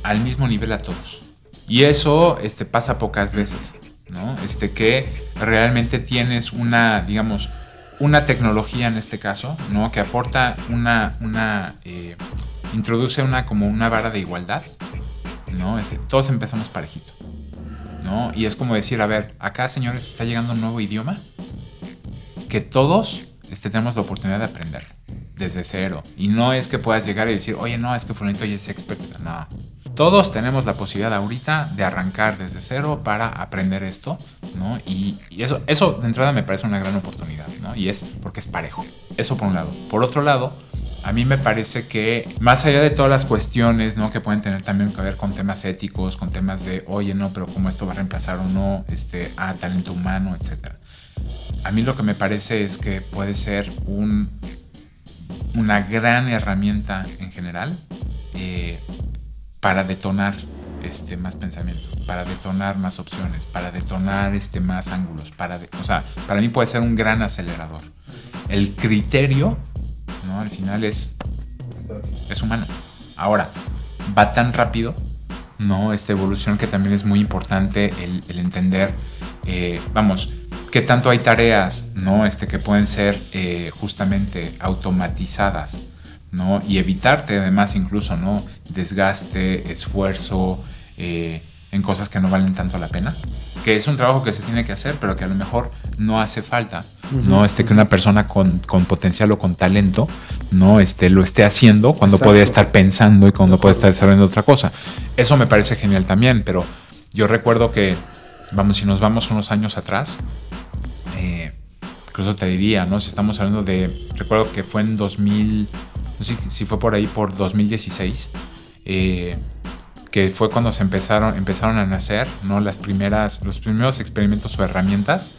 al mismo nivel a todos. Y eso este, pasa pocas veces, ¿no? Este, que realmente tienes una, digamos, una tecnología en este caso, ¿no? Que aporta una, una eh, introduce una como una vara de igualdad, ¿no? Este, todos empezamos parejito, ¿no? Y es como decir, a ver, acá señores está llegando un nuevo idioma que todos este, tenemos la oportunidad de aprender desde cero. Y no es que puedas llegar y decir, oye, no, es que Fulanito ya es experto. No. Todos tenemos la posibilidad ahorita de arrancar desde cero para aprender esto, ¿no? Y, eso, eso de entrada me parece una gran oportunidad, ¿no? Y es porque es parejo. Eso por un lado. Por otro lado, a mí me parece que más allá de todas las cuestiones, ¿no? Que pueden tener también que ver con temas éticos, con temas de, oye, no, pero cómo esto va a reemplazar o no este, a talento humano, etcétera a mí lo que me parece es que puede ser un, una gran herramienta en general eh, para detonar este, más pensamiento, para detonar más opciones, para detonar este, más ángulos. Para o sea, para mí puede ser un gran acelerador. El criterio, ¿no? Al final es, es humano. Ahora, va tan rápido, ¿no? Esta evolución que también es muy importante el, entender, eh, vamos, que tanto hay tareas, ¿no? Este, que pueden ser eh, justamente automatizadas, ¿no? Y evitarte además incluso, ¿no? Desgaste, esfuerzo, eh, en cosas que no valen tanto la pena. Que es un trabajo que se tiene que hacer, pero que a lo mejor no hace falta. No este, que una persona con, con, potencial o con talento no este, lo esté haciendo cuando puede estar pensando y cuando puede estar desarrollando otra cosa. Eso me parece genial también, pero yo recuerdo que, vamos, si nos vamos unos años atrás, eh, incluso te diría, ¿no? Si estamos hablando de, recuerdo que fue en 2000, no sé si fue por ahí, por 2016, eh, que fue cuando se empezaron, empezaron a nacer, ¿no? Las primeras, los primeros experimentos o herramientas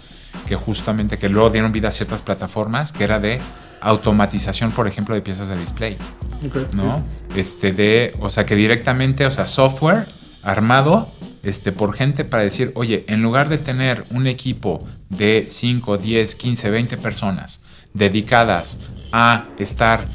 que justamente, que luego dieron vida a ciertas plataformas, que era de automatización, por ejemplo, de piezas de display, ¿no? Este de, o sea, que directamente, o sea, software armado este, por gente para decir, oye, en lugar de tener un equipo de 5, 10, 15, 20 personas dedicadas a estar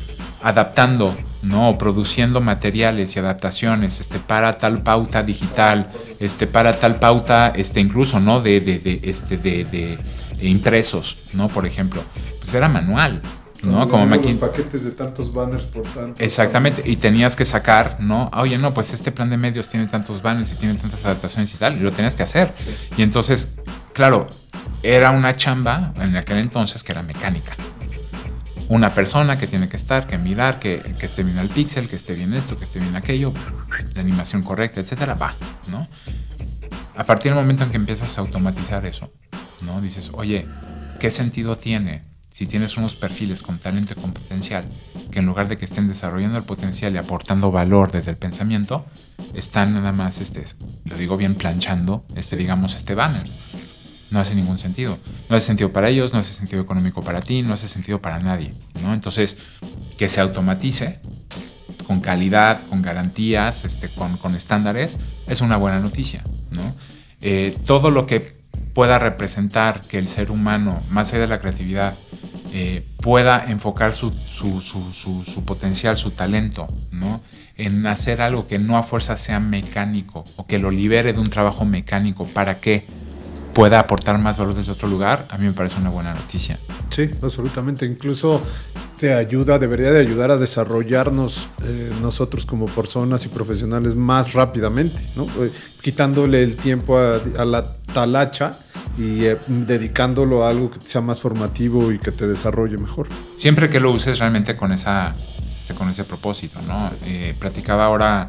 adaptando ¿no? Produciendo materiales y adaptaciones este, para tal pauta digital, este, para tal pauta, este, incluso, ¿no? De, de, este, de, impresos, ¿no? Por ejemplo. Pues era manual. ¿No? Como los paquetes de tantos banners por tanto. Exactamente, y tenías que sacar, ¿no? Oye, no, pues este plan de medios tiene tantos banners y tiene tantas adaptaciones y tal, y lo tenías que hacer. Y entonces, claro, era una chamba en aquel entonces que era mecánica, una persona que tiene que estar, que mirar, que, esté bien el pixel, que esté bien esto, que esté bien aquello, la animación correcta, etcétera, va, ¿no? A partir del momento en que empiezas a automatizar eso, ¿no? Dices, oye, ¿qué sentido tiene si tienes unos perfiles con talento y con potencial que en lugar de que estén desarrollando el potencial y aportando valor desde el pensamiento, están nada más, este, lo digo bien, planchando, este, digamos, este banners? no hace ningún sentido. No hace sentido para ellos, no hace sentido económico para ti, no hace sentido para nadie. ¿no? Entonces, que se automatice con calidad, con garantías, este, con, estándares, es una buena noticia. ¿no? Eh, todo lo que pueda representar que el ser humano, más allá de la creatividad, eh, pueda enfocar su, su, potencial, su talento, ¿no? en hacer algo que no a fuerza sea mecánico o que lo libere de un trabajo mecánico para que pueda aportar más valor desde otro lugar, a mí me parece una buena noticia. Sí, absolutamente. Incluso te ayuda, debería de ayudar a desarrollarnos eh, nosotros como personas y profesionales más rápidamente, ¿no? Eh, quitándole el tiempo a, la talacha y eh, dedicándolo a algo que sea más formativo y que te desarrolle mejor. Siempre que lo uses realmente con, esa, este, con ese propósito, ¿no? platicaba ahora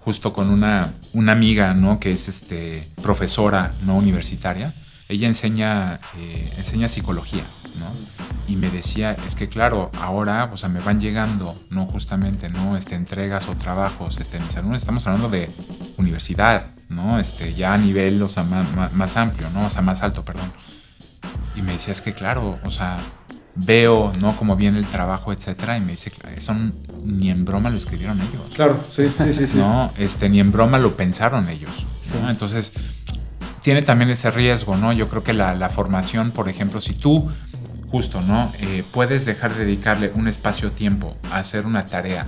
justo con una, una amiga, ¿no? Que es este, profesora, ¿no? Universitaria. Ella enseña, eh, enseña psicología, ¿no? Y me decía, es que claro, ahora, o sea, me van llegando, ¿no? Justamente, ¿no? Este, entregas o trabajos, este, mis alumnos, estamos hablando de universidad, ¿no? Este, ya a nivel, o sea, más, más amplio, ¿no? O sea, más alto, perdón. Y me decía, es que claro, o sea, veo, ¿no? Cómo viene el trabajo, etcétera, y me dice, eso ni en broma lo escribieron ellos. Claro, sí, sí, sí. No, este, ni en broma lo pensaron ellos. Entonces, tiene también ese riesgo, ¿no? Yo creo que la, formación, por ejemplo, si tú, justo, ¿no? Eh, puedes dejar de dedicarle un espacio-tiempo a hacer una tarea,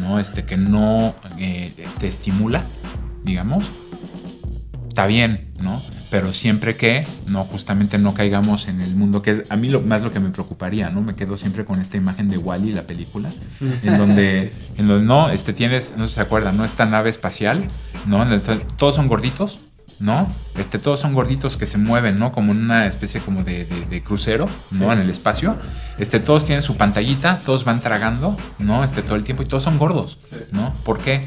¿no? Este, que no eh, te estimula, digamos, está bien, ¿no? pero siempre que no justamente no caigamos en el mundo que es a mí lo más lo que me preocuparía no me quedo siempre con esta imagen de Wally la película en donde en donde no este tienes no sé si se acuerdan no esta nave espacial no todos son gorditos no este todos son gorditos que se mueven no como en una especie como de, crucero no en el espacio. Este todos tienen su pantallita todos van tragando no este todo el tiempo y todos son gordos no ¿por qué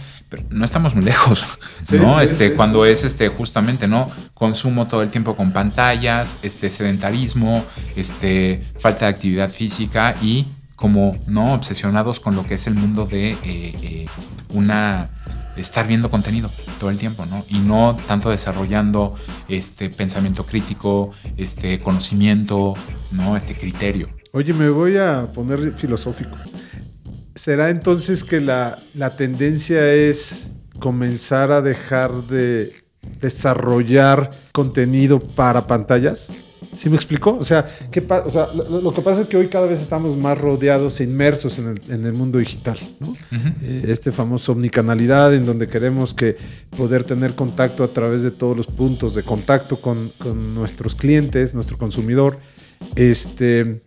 no estamos muy lejos, ¿no? este, cuando es este, justamente, ¿no? Consumo todo el tiempo con pantallas, este, sedentarismo, este, falta de actividad física y como, ¿no? Obsesionados con lo que es el mundo de eh, eh, una estar viendo contenido todo el tiempo, ¿no? Y no tanto desarrollando este pensamiento crítico, este conocimiento, ¿no? Este criterio. Oye, me voy a poner filosófico. ¿Será entonces que la, la tendencia es comenzar a dejar de desarrollar contenido para pantallas? ¿Sí me explicó? O sea, ¿qué o sea lo, lo, que pasa es que hoy cada vez estamos más rodeados e inmersos en el, en el mundo digital. ¿no? Uh -huh. eh, este famoso omnicanalidad en donde queremos que poder tener contacto a través de todos los puntos de contacto con, con nuestros clientes, nuestro consumidor. Este,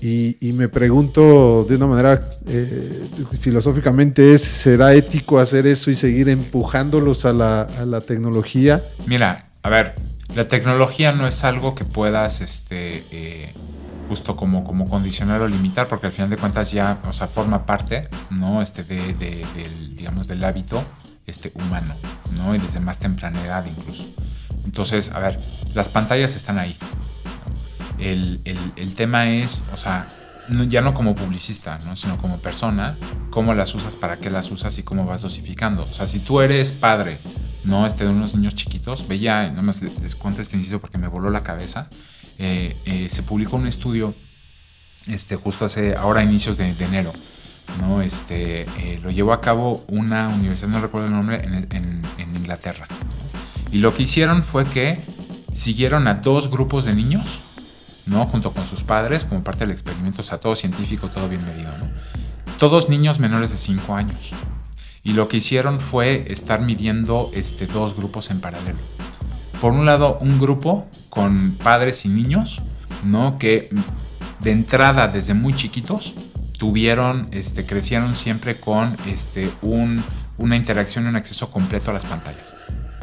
y, y, me pregunto de una manera eh, filosóficamente es, ¿será ético hacer eso y seguir empujándolos a la, a la tecnología? Mira, a ver, la tecnología no es algo que puedas, este, eh, justo como, como condicionar o limitar, porque al final de cuentas ya, o sea, forma parte, ¿no? Este, de, de, del, digamos, del hábito este, humano, ¿no? Y desde más temprana edad incluso. Entonces, a ver, las pantallas están ahí. El, el, el tema es, o sea, ya no como publicista, ¿no? sino como persona, cómo las usas, para qué las usas y cómo vas dosificando. O sea, si tú eres padre, no este de unos niños chiquitos, veía, nada más les cuento este inciso porque me voló la cabeza, eh, eh, se publicó un estudio este, justo hace, ahora a inicios de, de enero, ¿no? Este, eh, lo llevó a cabo una universidad, no recuerdo el nombre, en, en, en Inglaterra. Y lo que hicieron fue que siguieron a dos grupos de niños, ¿no? Junto con sus padres, como parte del experimento, o sea, todo científico, todo bien medido, ¿no? Todos niños menores de 5 años. Y lo que hicieron fue estar midiendo este, dos grupos en paralelo. Por un lado, un grupo con padres y niños, ¿no? Que de entrada, desde muy chiquitos, tuvieron, este, crecieron siempre con este, un, una interacción y un acceso completo a las pantallas.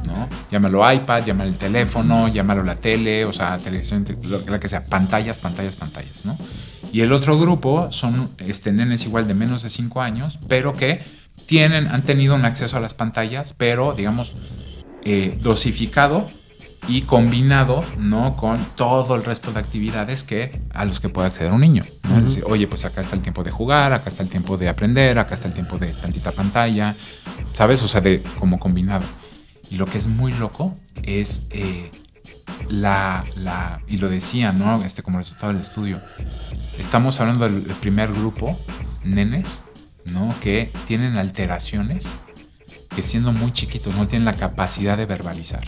¿no? Llámalo iPad, llámalo el teléfono, llámalo la tele, o sea, televisión, lo que sea, pantallas, pantallas, pantallas, ¿no? Y el otro grupo son este, nenes igual de menos de 5 años, pero que tienen, han tenido un acceso a las pantallas, pero digamos, eh, dosificado y combinado ¿no? con todo el resto de actividades que, a los que puede acceder un niño. ¿no? Uh -huh. Decir, oye, pues acá está el tiempo de jugar, acá está el tiempo de aprender, acá está el tiempo de tantita pantalla, ¿sabes? O sea, de como combinado. Y lo que es muy loco es eh, la, la, y lo decía, ¿no? Este, como resultado del estudio, estamos hablando del primer grupo, nenes, ¿no? Que tienen alteraciones que siendo muy chiquitos no tienen la capacidad de verbalizar.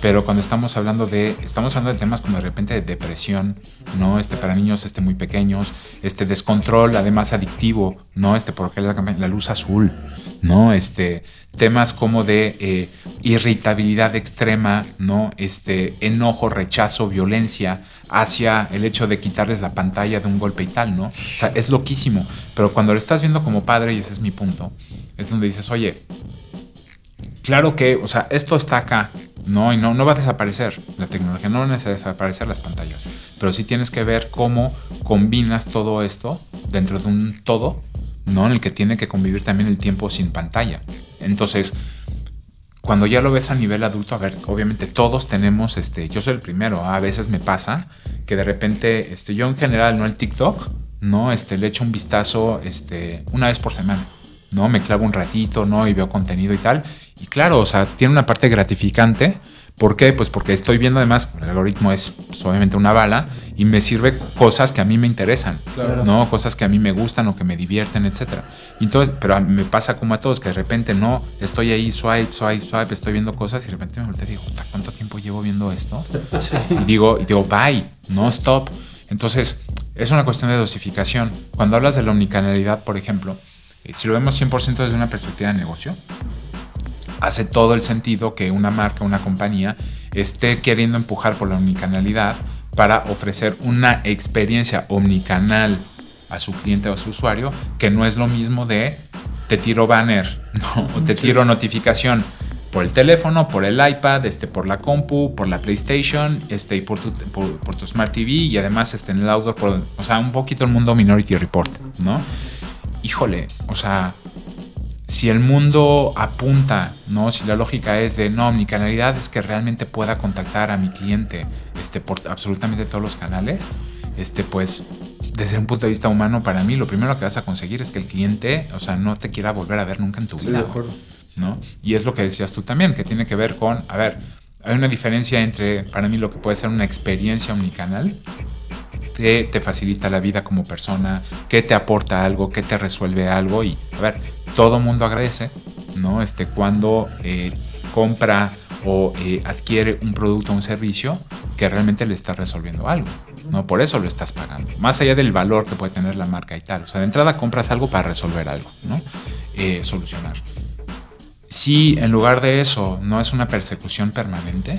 Pero cuando estamos hablando de estamos hablando de temas como de repente de depresión, no, este para niños este muy pequeños, este descontrol, además adictivo, no, este porque la, la luz azul, no, este temas como de eh, irritabilidad extrema, no, este enojo, rechazo, violencia hacia el hecho de quitarles la pantalla de un golpe y tal, ¿no? O sea, es loquísimo, pero cuando lo estás viendo como padre y ese es mi punto, es donde dices, "Oye, claro que, o sea, esto está acá, no, y no, no va a desaparecer la tecnología, no van a desaparecer las pantallas, pero sí tienes que ver cómo combinas todo esto dentro de un todo, ¿no? En el que tiene que convivir también el tiempo sin pantalla. Entonces, cuando ya lo ves a nivel adulto, a ver, obviamente todos tenemos, este, yo soy el primero, a veces me pasa que de repente, este, yo en general, no el TikTok, ¿no? Este, le echo un vistazo, este, una vez por semana. ¿no? Me clavo un ratito, ¿no? Y veo contenido y tal. Y claro, o sea, tiene una parte gratificante. ¿Por qué? Pues porque estoy viendo además, el algoritmo es pues, obviamente una bala y me sirve cosas que a mí me interesan, claro. ¿no? Cosas que a mí me gustan o que me divierten, etc. Entonces, pero me pasa como a todos, que de repente no, estoy ahí, swipe, swipe, swipe, estoy viendo cosas y de repente me volteo y digo, ¿cuánto tiempo llevo viendo esto? Y digo, y digo, bye, no stop. Entonces, es una cuestión de dosificación. Cuando hablas de la omnicanalidad, por ejemplo, si lo vemos 100% desde una perspectiva de negocio, hace todo el sentido que una marca, una compañía, esté queriendo empujar por la omnicanalidad para ofrecer una experiencia omnicanal a su cliente o a su usuario, que no es lo mismo de te tiro banner ¿no? o te tiro notificación por el teléfono, por el iPad, este, por la compu, por la PlayStation, este, y por tu, por, por tu Smart TV y además este, en el outdoor, por, o sea, un poquito el mundo Minority Report, ¿no? híjole, o sea, si el mundo apunta, ¿no? Si la lógica es de no, mi canalidad es que realmente pueda contactar a mi cliente este, por absolutamente todos los canales, este, pues, desde un punto de vista humano, para mí lo primero que vas a conseguir es que el cliente, o sea, no te quiera volver a ver nunca en tu Sí, vida. de acuerdo. ¿no? Y es lo que decías tú también, que tiene que ver con, a ver, hay una diferencia entre, para mí, lo que puede ser una experiencia omnicanal, que te facilita la vida como persona, que te aporta algo, que te resuelve algo y, a ver, todo mundo agradece, ¿no? Este, cuando eh, compra o eh, adquiere un producto o un servicio que realmente le está resolviendo algo, ¿no? Por eso lo estás pagando, más allá del valor que puede tener la marca y tal. O sea, de entrada compras algo para resolver algo, ¿no? Eh, solucionar. Si en lugar de eso no es una persecución permanente,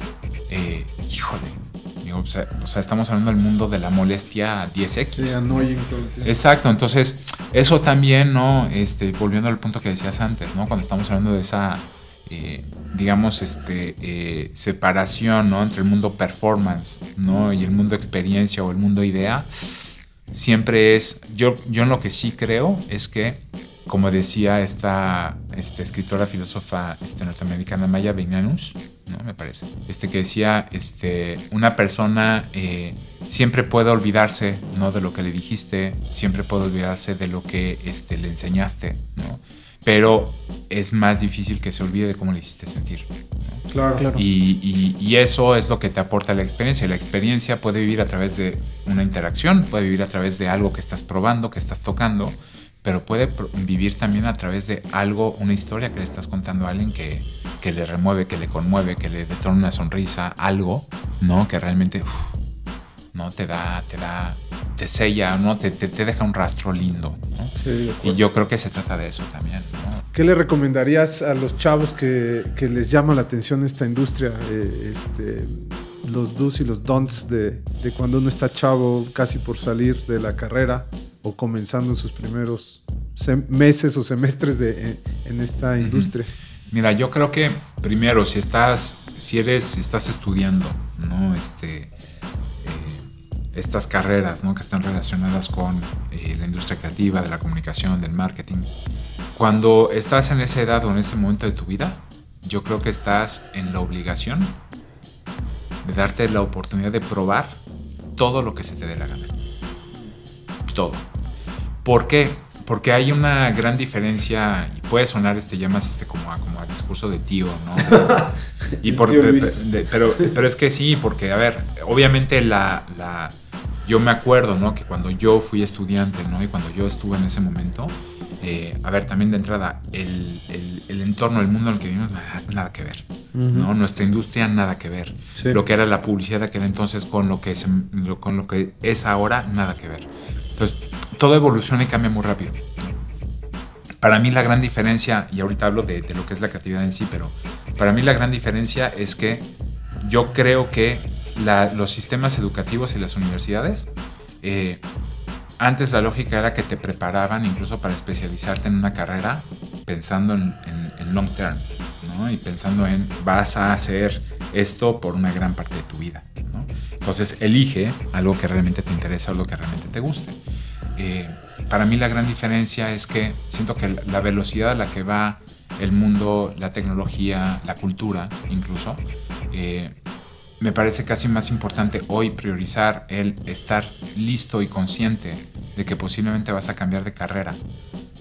eh, híjole, digo, o, sea, o sea, estamos hablando del mundo de la molestia 10X. Sí, annoying todo el tiempo. Exacto, entonces eso también, ¿no? Este, volviendo al punto que decías antes, ¿no? Cuando estamos hablando de esa, eh, digamos, este, eh, separación, ¿no? Entre el mundo performance, ¿no? Y el mundo experiencia o el mundo idea, siempre es, yo, yo en lo que sí creo es que, como decía esta, esta escritora filósofa este, norteamericana Maya Beinanus, ¿no? Me parece, este que decía, este, una persona eh, siempre puede olvidarse, ¿no? De lo que le dijiste, siempre puede olvidarse de lo que este, le enseñaste, ¿no? Pero es más difícil que se olvide de cómo le hiciste sentir. ¿no? Claro. Claro. Y, y- y eso es lo que te aporta la experiencia. La experiencia puede vivir a través de una interacción, puede vivir a través de algo que estás probando, que estás tocando, pero puede vivir también a través de algo, una historia que le estás contando a alguien que, que le remueve, que le conmueve, que le detona una sonrisa, algo, ¿no? Que realmente, uf, ¿no? Te da, te da, te sella, ¿no? Te, te, te deja un rastro lindo, ¿no? Sí, Y yo creo que se trata de eso también, ¿no? ¿Qué le recomendarías a los chavos que, que les llama la atención esta industria? Eh, este, los do's y los don'ts de, de cuando uno está chavo, casi por salir de la carrera o comenzando en sus primeros meses o semestres de, en, en esta industria. Mira, yo creo que primero, si estás, si eres, si estás estudiando, ¿no? Este, eh, estas carreras, ¿no? Que están relacionadas con eh, la industria creativa, de la comunicación, del marketing. Cuando estás en esa edad o en ese momento de tu vida, yo creo que estás en la obligación de darte la oportunidad de probar todo lo que se te dé la gana. Todo. ¿Por qué? Porque hay una gran diferencia, y puede sonar este ya más este como a, como a discurso de tío, ¿no? y por, Tío pe- Luis. pe- de- pero, pero es que sí, porque, a ver, obviamente la, la- yo me acuerdo, ¿no? Que cuando yo fui estudiante, ¿no? Y cuando yo estuve en ese momento, eh, a ver, también de entrada, el, el- el entorno, el mundo en el que vivimos, nada, nada que ver, ¿no? Nuestra industria, nada que ver. Sí. Lo que era la publicidad de aquel entonces con lo que es, lo- con lo que es ahora, nada que ver. Entonces, todo evoluciona y cambia muy rápido. Para mí la gran diferencia, y ahorita hablo de, de lo que es la creatividad en sí, pero para mí la gran diferencia es que yo creo que la- los sistemas educativos y las universidades, eh, antes la lógica era que te preparaban incluso para especializarte en una carrera pensando en, long term, ¿no? Y pensando en vas a hacer esto por una gran parte de tu vida. Entonces elige algo que realmente te interesa o lo que realmente te guste. Eh, para mí la gran diferencia es que siento que la velocidad a la que va el mundo, la tecnología, la cultura incluso, eh, me parece casi más importante hoy priorizar el estar listo y consciente de que posiblemente vas a cambiar de carrera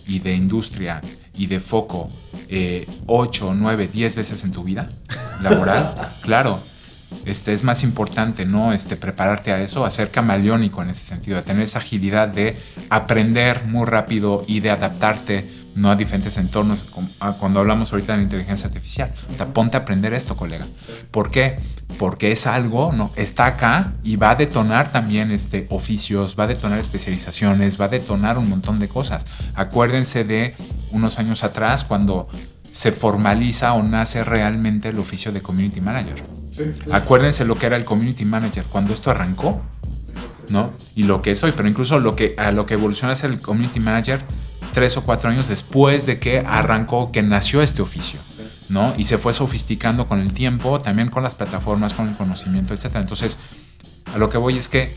y de industria y de foco 8, 9, 10 veces en tu vida laboral. claro, este, es más importante no este, prepararte a eso, a ser camaleónico en ese sentido, a tener esa agilidad de aprender muy rápido y de adaptarte no a diferentes entornos. Cuando hablamos ahorita de la inteligencia artificial, o sea, ponte a aprender esto, colega. ¿Por qué? Porque es algo, ¿no? Está acá y va a detonar también este, oficios, va a detonar especializaciones, va a detonar un montón de cosas. Acuérdense de unos años atrás cuando se formaliza o nace realmente el oficio de community manager. Acuérdense lo que era el community manager cuando esto arrancó, ¿no? Y lo que es hoy, pero incluso lo que, a lo que evoluciona ser el community manager tres o cuatro años después de que arrancó, que nació este oficio, ¿no? Y se fue sofisticando con el tiempo, también con las plataformas, con el conocimiento, etc. Entonces, a lo que voy es que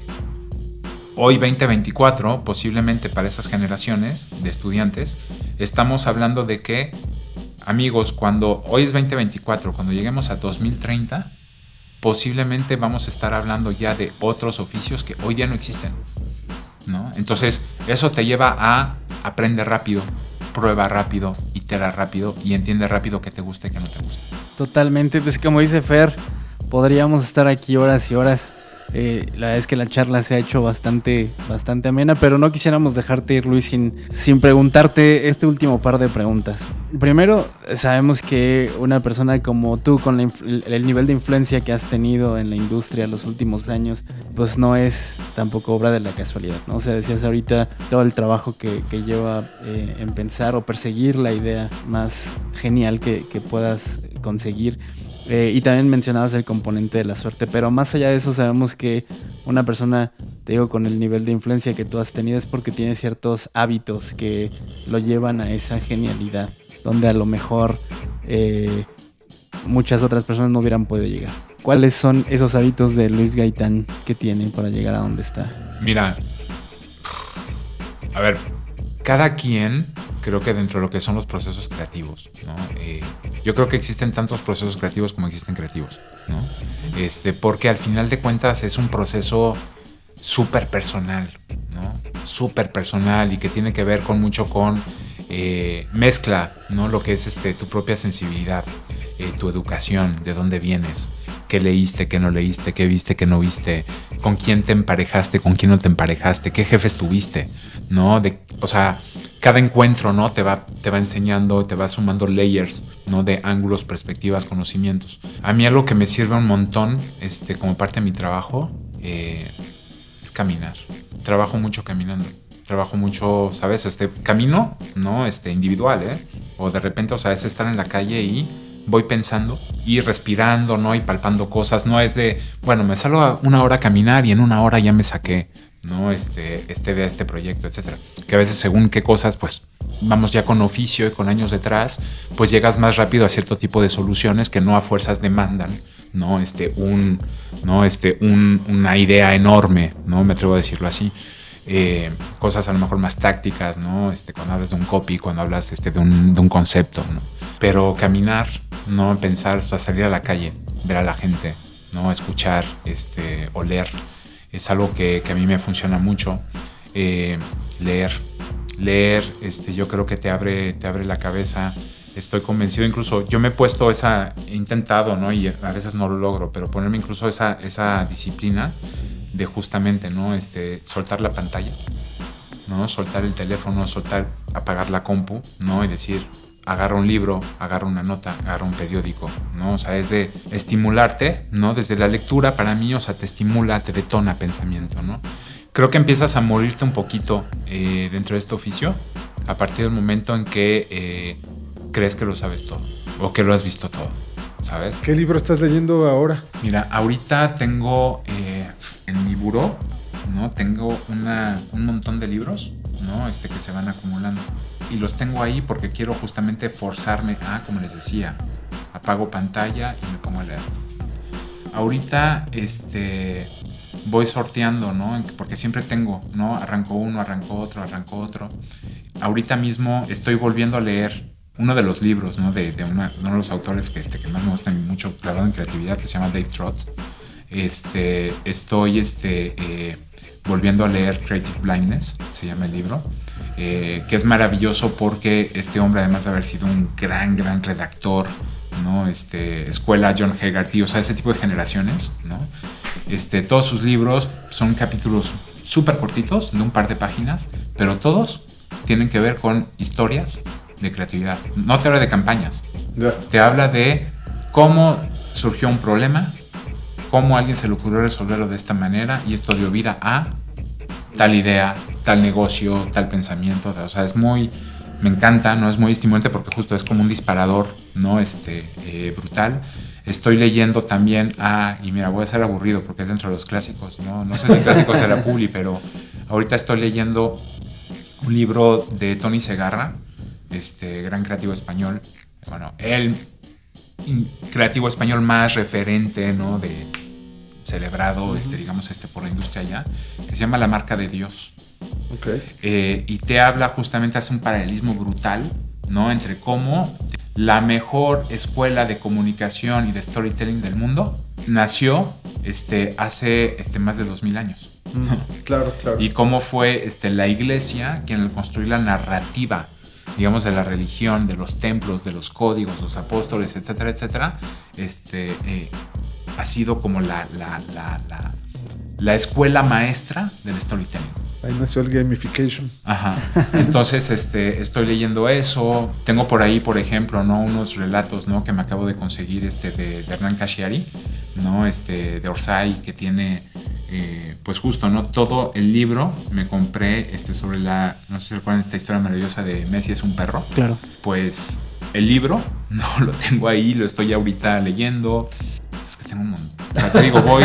hoy 2024, posiblemente para esas generaciones de estudiantes, estamos hablando de que, amigos, cuando hoy es 2024, cuando lleguemos a 2030, posiblemente vamos a estar hablando ya de otros oficios que hoy día no existen. ¿no? Entonces, eso te lleva a aprender rápido, prueba rápido, itera rápido y entiende rápido que te guste y que no te guste. Totalmente, pues como dice Fer, podríamos estar aquí horas y horas eh, la verdad es que la charla se ha hecho bastante, bastante amena, pero no quisiéramos dejarte ir, Luis, sin, sin preguntarte este último par de preguntas. Primero, sabemos que una persona como tú, con el nivel de influencia que has tenido en la industria los últimos años, pues no es tampoco obra de la casualidad, ¿no? O sea, decías ahorita todo el trabajo que, lleva eh, en pensar o perseguir la idea más genial que, puedas conseguir eh, y también mencionabas el componente de la suerte, pero más allá de eso sabemos que una persona, te digo, con el nivel de influencia que tú has tenido es porque tiene ciertos hábitos que lo llevan a esa genialidad, donde a lo mejor eh, muchas otras personas no hubieran podido llegar. ¿Cuáles son esos hábitos de Luis Gaitán que tiene para llegar a donde está? Mira, a ver, cada quien creo que dentro de lo que son los procesos creativos, ¿no? Eh, yo creo que existen tantos procesos creativos como existen creativos, ¿no? Este, porque al final de cuentas es un proceso súper personal, ¿no? Súper personal y que tiene que ver con mucho con eh, mezcla, ¿no? Lo que es este, tu propia sensibilidad, eh, tu educación, de dónde vienes, qué leíste, qué no leíste, qué viste, qué no viste, con quién te emparejaste, con quién no te emparejaste, qué jefes tuviste, ¿no? De, o sea, cada encuentro, ¿no? Te va, te va enseñando, te va sumando layers, ¿no? De ángulos, perspectivas, conocimientos. A mí algo que me sirve un montón, este, como parte de mi trabajo, eh, es caminar. Trabajo mucho caminando. Trabajo mucho, ¿sabes? Este camino, ¿no? Este, individual, ¿eh? O de repente, o sea, es estar en la calle y voy pensando y respirando, ¿no? Y palpando cosas. No es de, bueno, me salgo una hora a caminar y en una hora ya me saqué ¿no? Este, este de este proyecto, etcétera. Que a veces según qué cosas, pues vamos ya con oficio y con años detrás, pues llegas más rápido a cierto tipo de soluciones que no a fuerzas demandan, ¿no? Este, un, ¿no? Este, una idea enorme, ¿no? Me atrevo a decirlo así. Eh, cosas a lo mejor más tácticas, ¿no? Este, cuando hablas de un copy, cuando hablas este, de, un, de un concepto, ¿no? Pero caminar, ¿no? Pensar, salir a la calle, ver a la gente, ¿no? Escuchar, este, oler es algo que, a mí me funciona mucho. Eh, leer, leer, este, yo creo que te abre, te abre la cabeza. Estoy convencido, incluso yo me he puesto esa, he intentado, ¿no? Y a veces no lo logro, pero ponerme incluso esa, esa disciplina de justamente, ¿no? Este, soltar la pantalla, ¿no? Soltar el teléfono, soltar, apagar la compu, ¿no? Y decir, agarra un libro, agarra una nota, agarra un periódico, ¿no? O sea, es de estimularte, ¿no? Desde la lectura, para mí, o sea, te estimula, te detona pensamiento, ¿no? Creo que empiezas a morirte un poquito eh, dentro de este oficio a partir del momento en que eh, crees que lo sabes todo o que lo has visto todo, ¿sabes? ¿Qué libro estás leyendo ahora? Mira, ahorita tengo eh, en mi buró, ¿no? Tengo una, un montón de libros, ¿no? Este que se van acumulando y los tengo ahí porque quiero justamente forzarme a, como les decía, apago pantalla y me pongo a leer. Ahorita este, voy sorteando, ¿no? Porque siempre tengo, ¿no? Arranco uno, arranco otro, arranco otro. Ahorita mismo estoy volviendo a leer uno de los libros, ¿no? De, de uno de los autores que, este, que más me gustan mucho, clavado en creatividad, que se llama Dave Trott. Este, estoy este, eh, volviendo a leer Creative Blindness, se llama el libro. Eh, que es maravilloso porque este hombre, además de haber sido un gran, gran redactor, ¿no? Este, escuela John Hegarty, o sea, ese tipo de generaciones, ¿no? Este, todos sus libros son capítulos súper cortitos, de un par de páginas, pero todos tienen que ver con historias de creatividad. No te habla de campañas, te habla de cómo surgió un problema, cómo alguien se le ocurrió resolverlo de esta manera y esto dio vida a tal idea, tal negocio, tal pensamiento. O sea, es muy, me encanta, ¿no? Es muy estimulante porque justo es como un disparador, ¿no? Este, eh, brutal. Estoy leyendo también a, y mira, voy a ser aburrido porque es dentro de los clásicos, ¿no? No sé si clásicos la Publi, pero ahorita estoy leyendo un libro de Tony Segarra, este gran creativo español. Bueno, el creativo español más referente, ¿no? De, celebrado, este, digamos, este, por la industria ya, que se llama La Marca de Dios. Eh, y te habla justamente, hace un paralelismo brutal, ¿no? Entre cómo la mejor escuela de comunicación y de storytelling del mundo nació este, hace este, más de 2000 años. Mm, claro, claro. Y cómo fue este, la iglesia quien al construir la narrativa, digamos, de la religión, de los templos, de los códigos, los apóstoles, etcétera, etcétera, este, eh, ha sido como la, la, la, la, la escuela maestra del storytelling. Ahí nació el gamification. Ajá. Entonces, este, estoy leyendo eso. Tengo por ahí, por ejemplo, ¿no? Unos relatos, ¿no? Que me acabo de conseguir, este, de, de Hernán Cashiari, ¿no? Este, de Orsay, que tiene, eh, pues justo, ¿no? Todo el libro me compré, este, sobre la, no sé si recuerdan esta historia maravillosa de Messi es un perro. Claro. Pues el libro, no, lo tengo ahí, lo estoy ahorita leyendo. Es que tengo un montón. O sea, te digo, voy,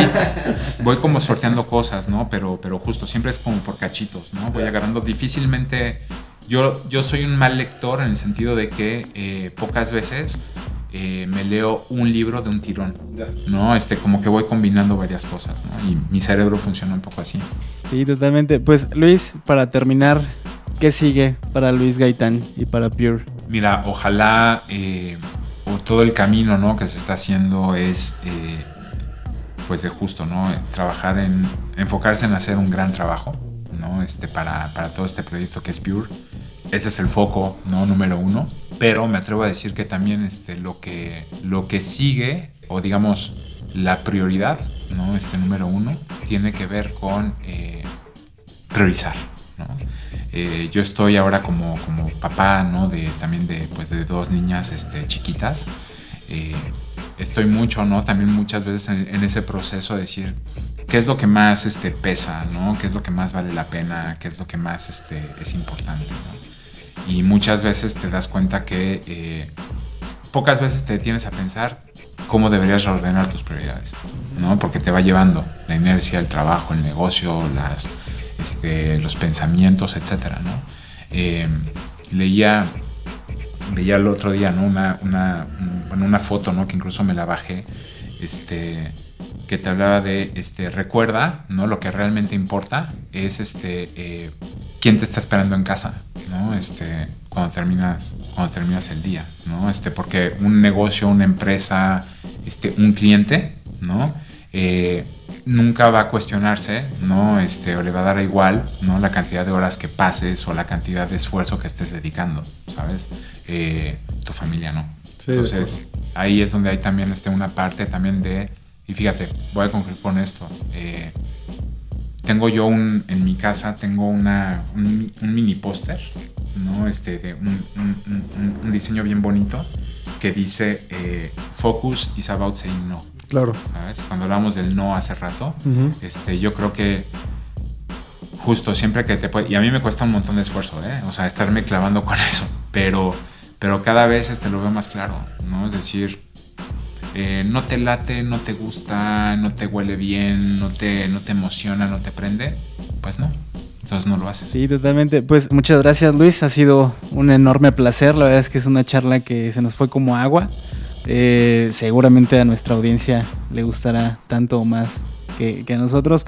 voy como sorteando cosas, ¿no? Pero, pero justo, siempre es como por cachitos, ¿no? Voy agarrando difícilmente. Yo, yo soy un mal lector en el sentido de que eh, pocas veces eh, me leo un libro de un tirón, ¿no? Este, como que voy combinando varias cosas, ¿no? Y mi cerebro funciona un poco así. Sí, totalmente. Pues Luis, para terminar, ¿qué sigue para Luis Gaitán y para Pure? Mira, ojalá eh, todo el camino ¿no? que se está haciendo es eh, pues de justo, ¿no? Trabajar en, enfocarse en hacer un gran trabajo, ¿no? Este, para, para todo este proyecto que es Pure. Ese es el foco, ¿no? Número uno. Pero me atrevo a decir que también este, lo, que, lo que sigue, o digamos, la prioridad, ¿no? Este número uno, tiene que ver con eh, priorizar, ¿no? Eh, yo estoy ahora como, como papá, ¿no? De, también de, pues, de dos niñas este, chiquitas. Eh, estoy mucho, ¿no? También muchas veces en, ese proceso de decir qué es lo que más este, pesa, ¿no? ¿Qué es lo que más vale la pena? ¿Qué es lo que más este, es importante. Y muchas veces te das cuenta que eh, pocas veces te detienes a pensar cómo deberías reordenar tus prioridades, ¿no? Porque te va llevando la inercia, el trabajo, el negocio, las, este, los pensamientos, etcétera, ¿no? Eh, leía, veía el otro día, ¿no? Una, una, bueno, una foto, ¿no? Que incluso me la bajé, este, que te hablaba de, este, recuerda, ¿no? Lo que realmente importa es, este, eh, quién te está esperando en casa, ¿no? Este, cuando terminas, cuando terminas el día, ¿no? Este, porque un negocio, una empresa, este, un cliente, ¿no? Eh, nunca va a cuestionarse, ¿no? Este, o le va a dar igual, ¿no? La cantidad de horas que pases o la cantidad de esfuerzo que estés dedicando, ¿sabes? Eh, tu familia no. Sí, Entonces, ahí es donde hay también este, una parte también de, y fíjate, voy a concluir con esto. Eh, tengo yo un, en mi casa, tengo una, un, un mini póster, ¿no? Este, de un, un, un, diseño bien bonito que dice, eh, Focus is about saying no. Claro. ¿Sabes? Cuando hablamos del no hace rato, uh -huh. este, yo creo que justo siempre que te puede, y a mí me cuesta un montón de esfuerzo, ¿eh? O sea, estarme clavando con eso, pero, pero cada vez este, lo veo más claro, ¿no? Es decir, eh, no te late, no te gusta, no te huele bien, no te, no te emociona, no te prende, pues no. Entonces no lo haces. Sí, totalmente. Pues muchas gracias Luis, ha sido un enorme placer. La verdad es que es una charla que se nos fue como agua. Eh, seguramente a nuestra audiencia le gustará tanto o más que, a nosotros.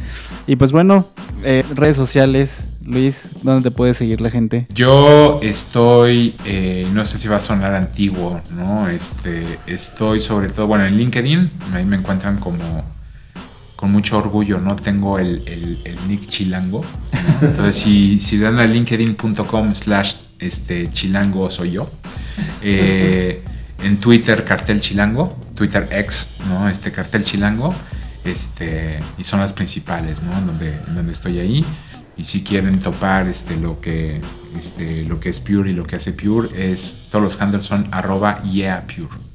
Y pues bueno, eh, redes sociales, Luis, ¿dónde te puede seguir la gente? Yo estoy, eh, no sé si va a sonar antiguo, ¿no? Este, estoy sobre todo, bueno, en LinkedIn, ahí me encuentran como con mucho orgullo, ¿no? Tengo el, el, nick chilango. Entonces, si, si dan a linkedin.com slash este, chilango soy yo. Eh, en Twitter, cartel chilango, Twitter X, ¿no? Este cartel chilango, este, y son las principales, ¿no? En donde, estoy ahí. Y si quieren topar este, lo, que, este, lo que es Pure y lo que hace Pure, es, todos los handles son arroba yeahpure.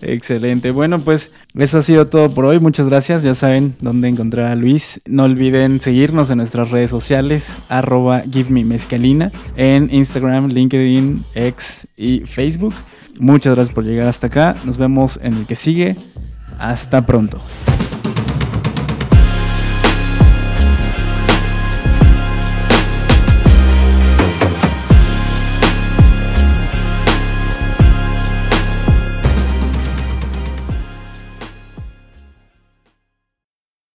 Excelente. Bueno, pues eso ha sido todo por hoy. Muchas gracias. Ya saben dónde encontrar a Luis. No olviden seguirnos en nuestras redes sociales, arroba give me mezcalina, en Instagram, LinkedIn, X y Facebook. Muchas gracias por llegar hasta acá. Nos vemos en el que sigue. Hasta pronto.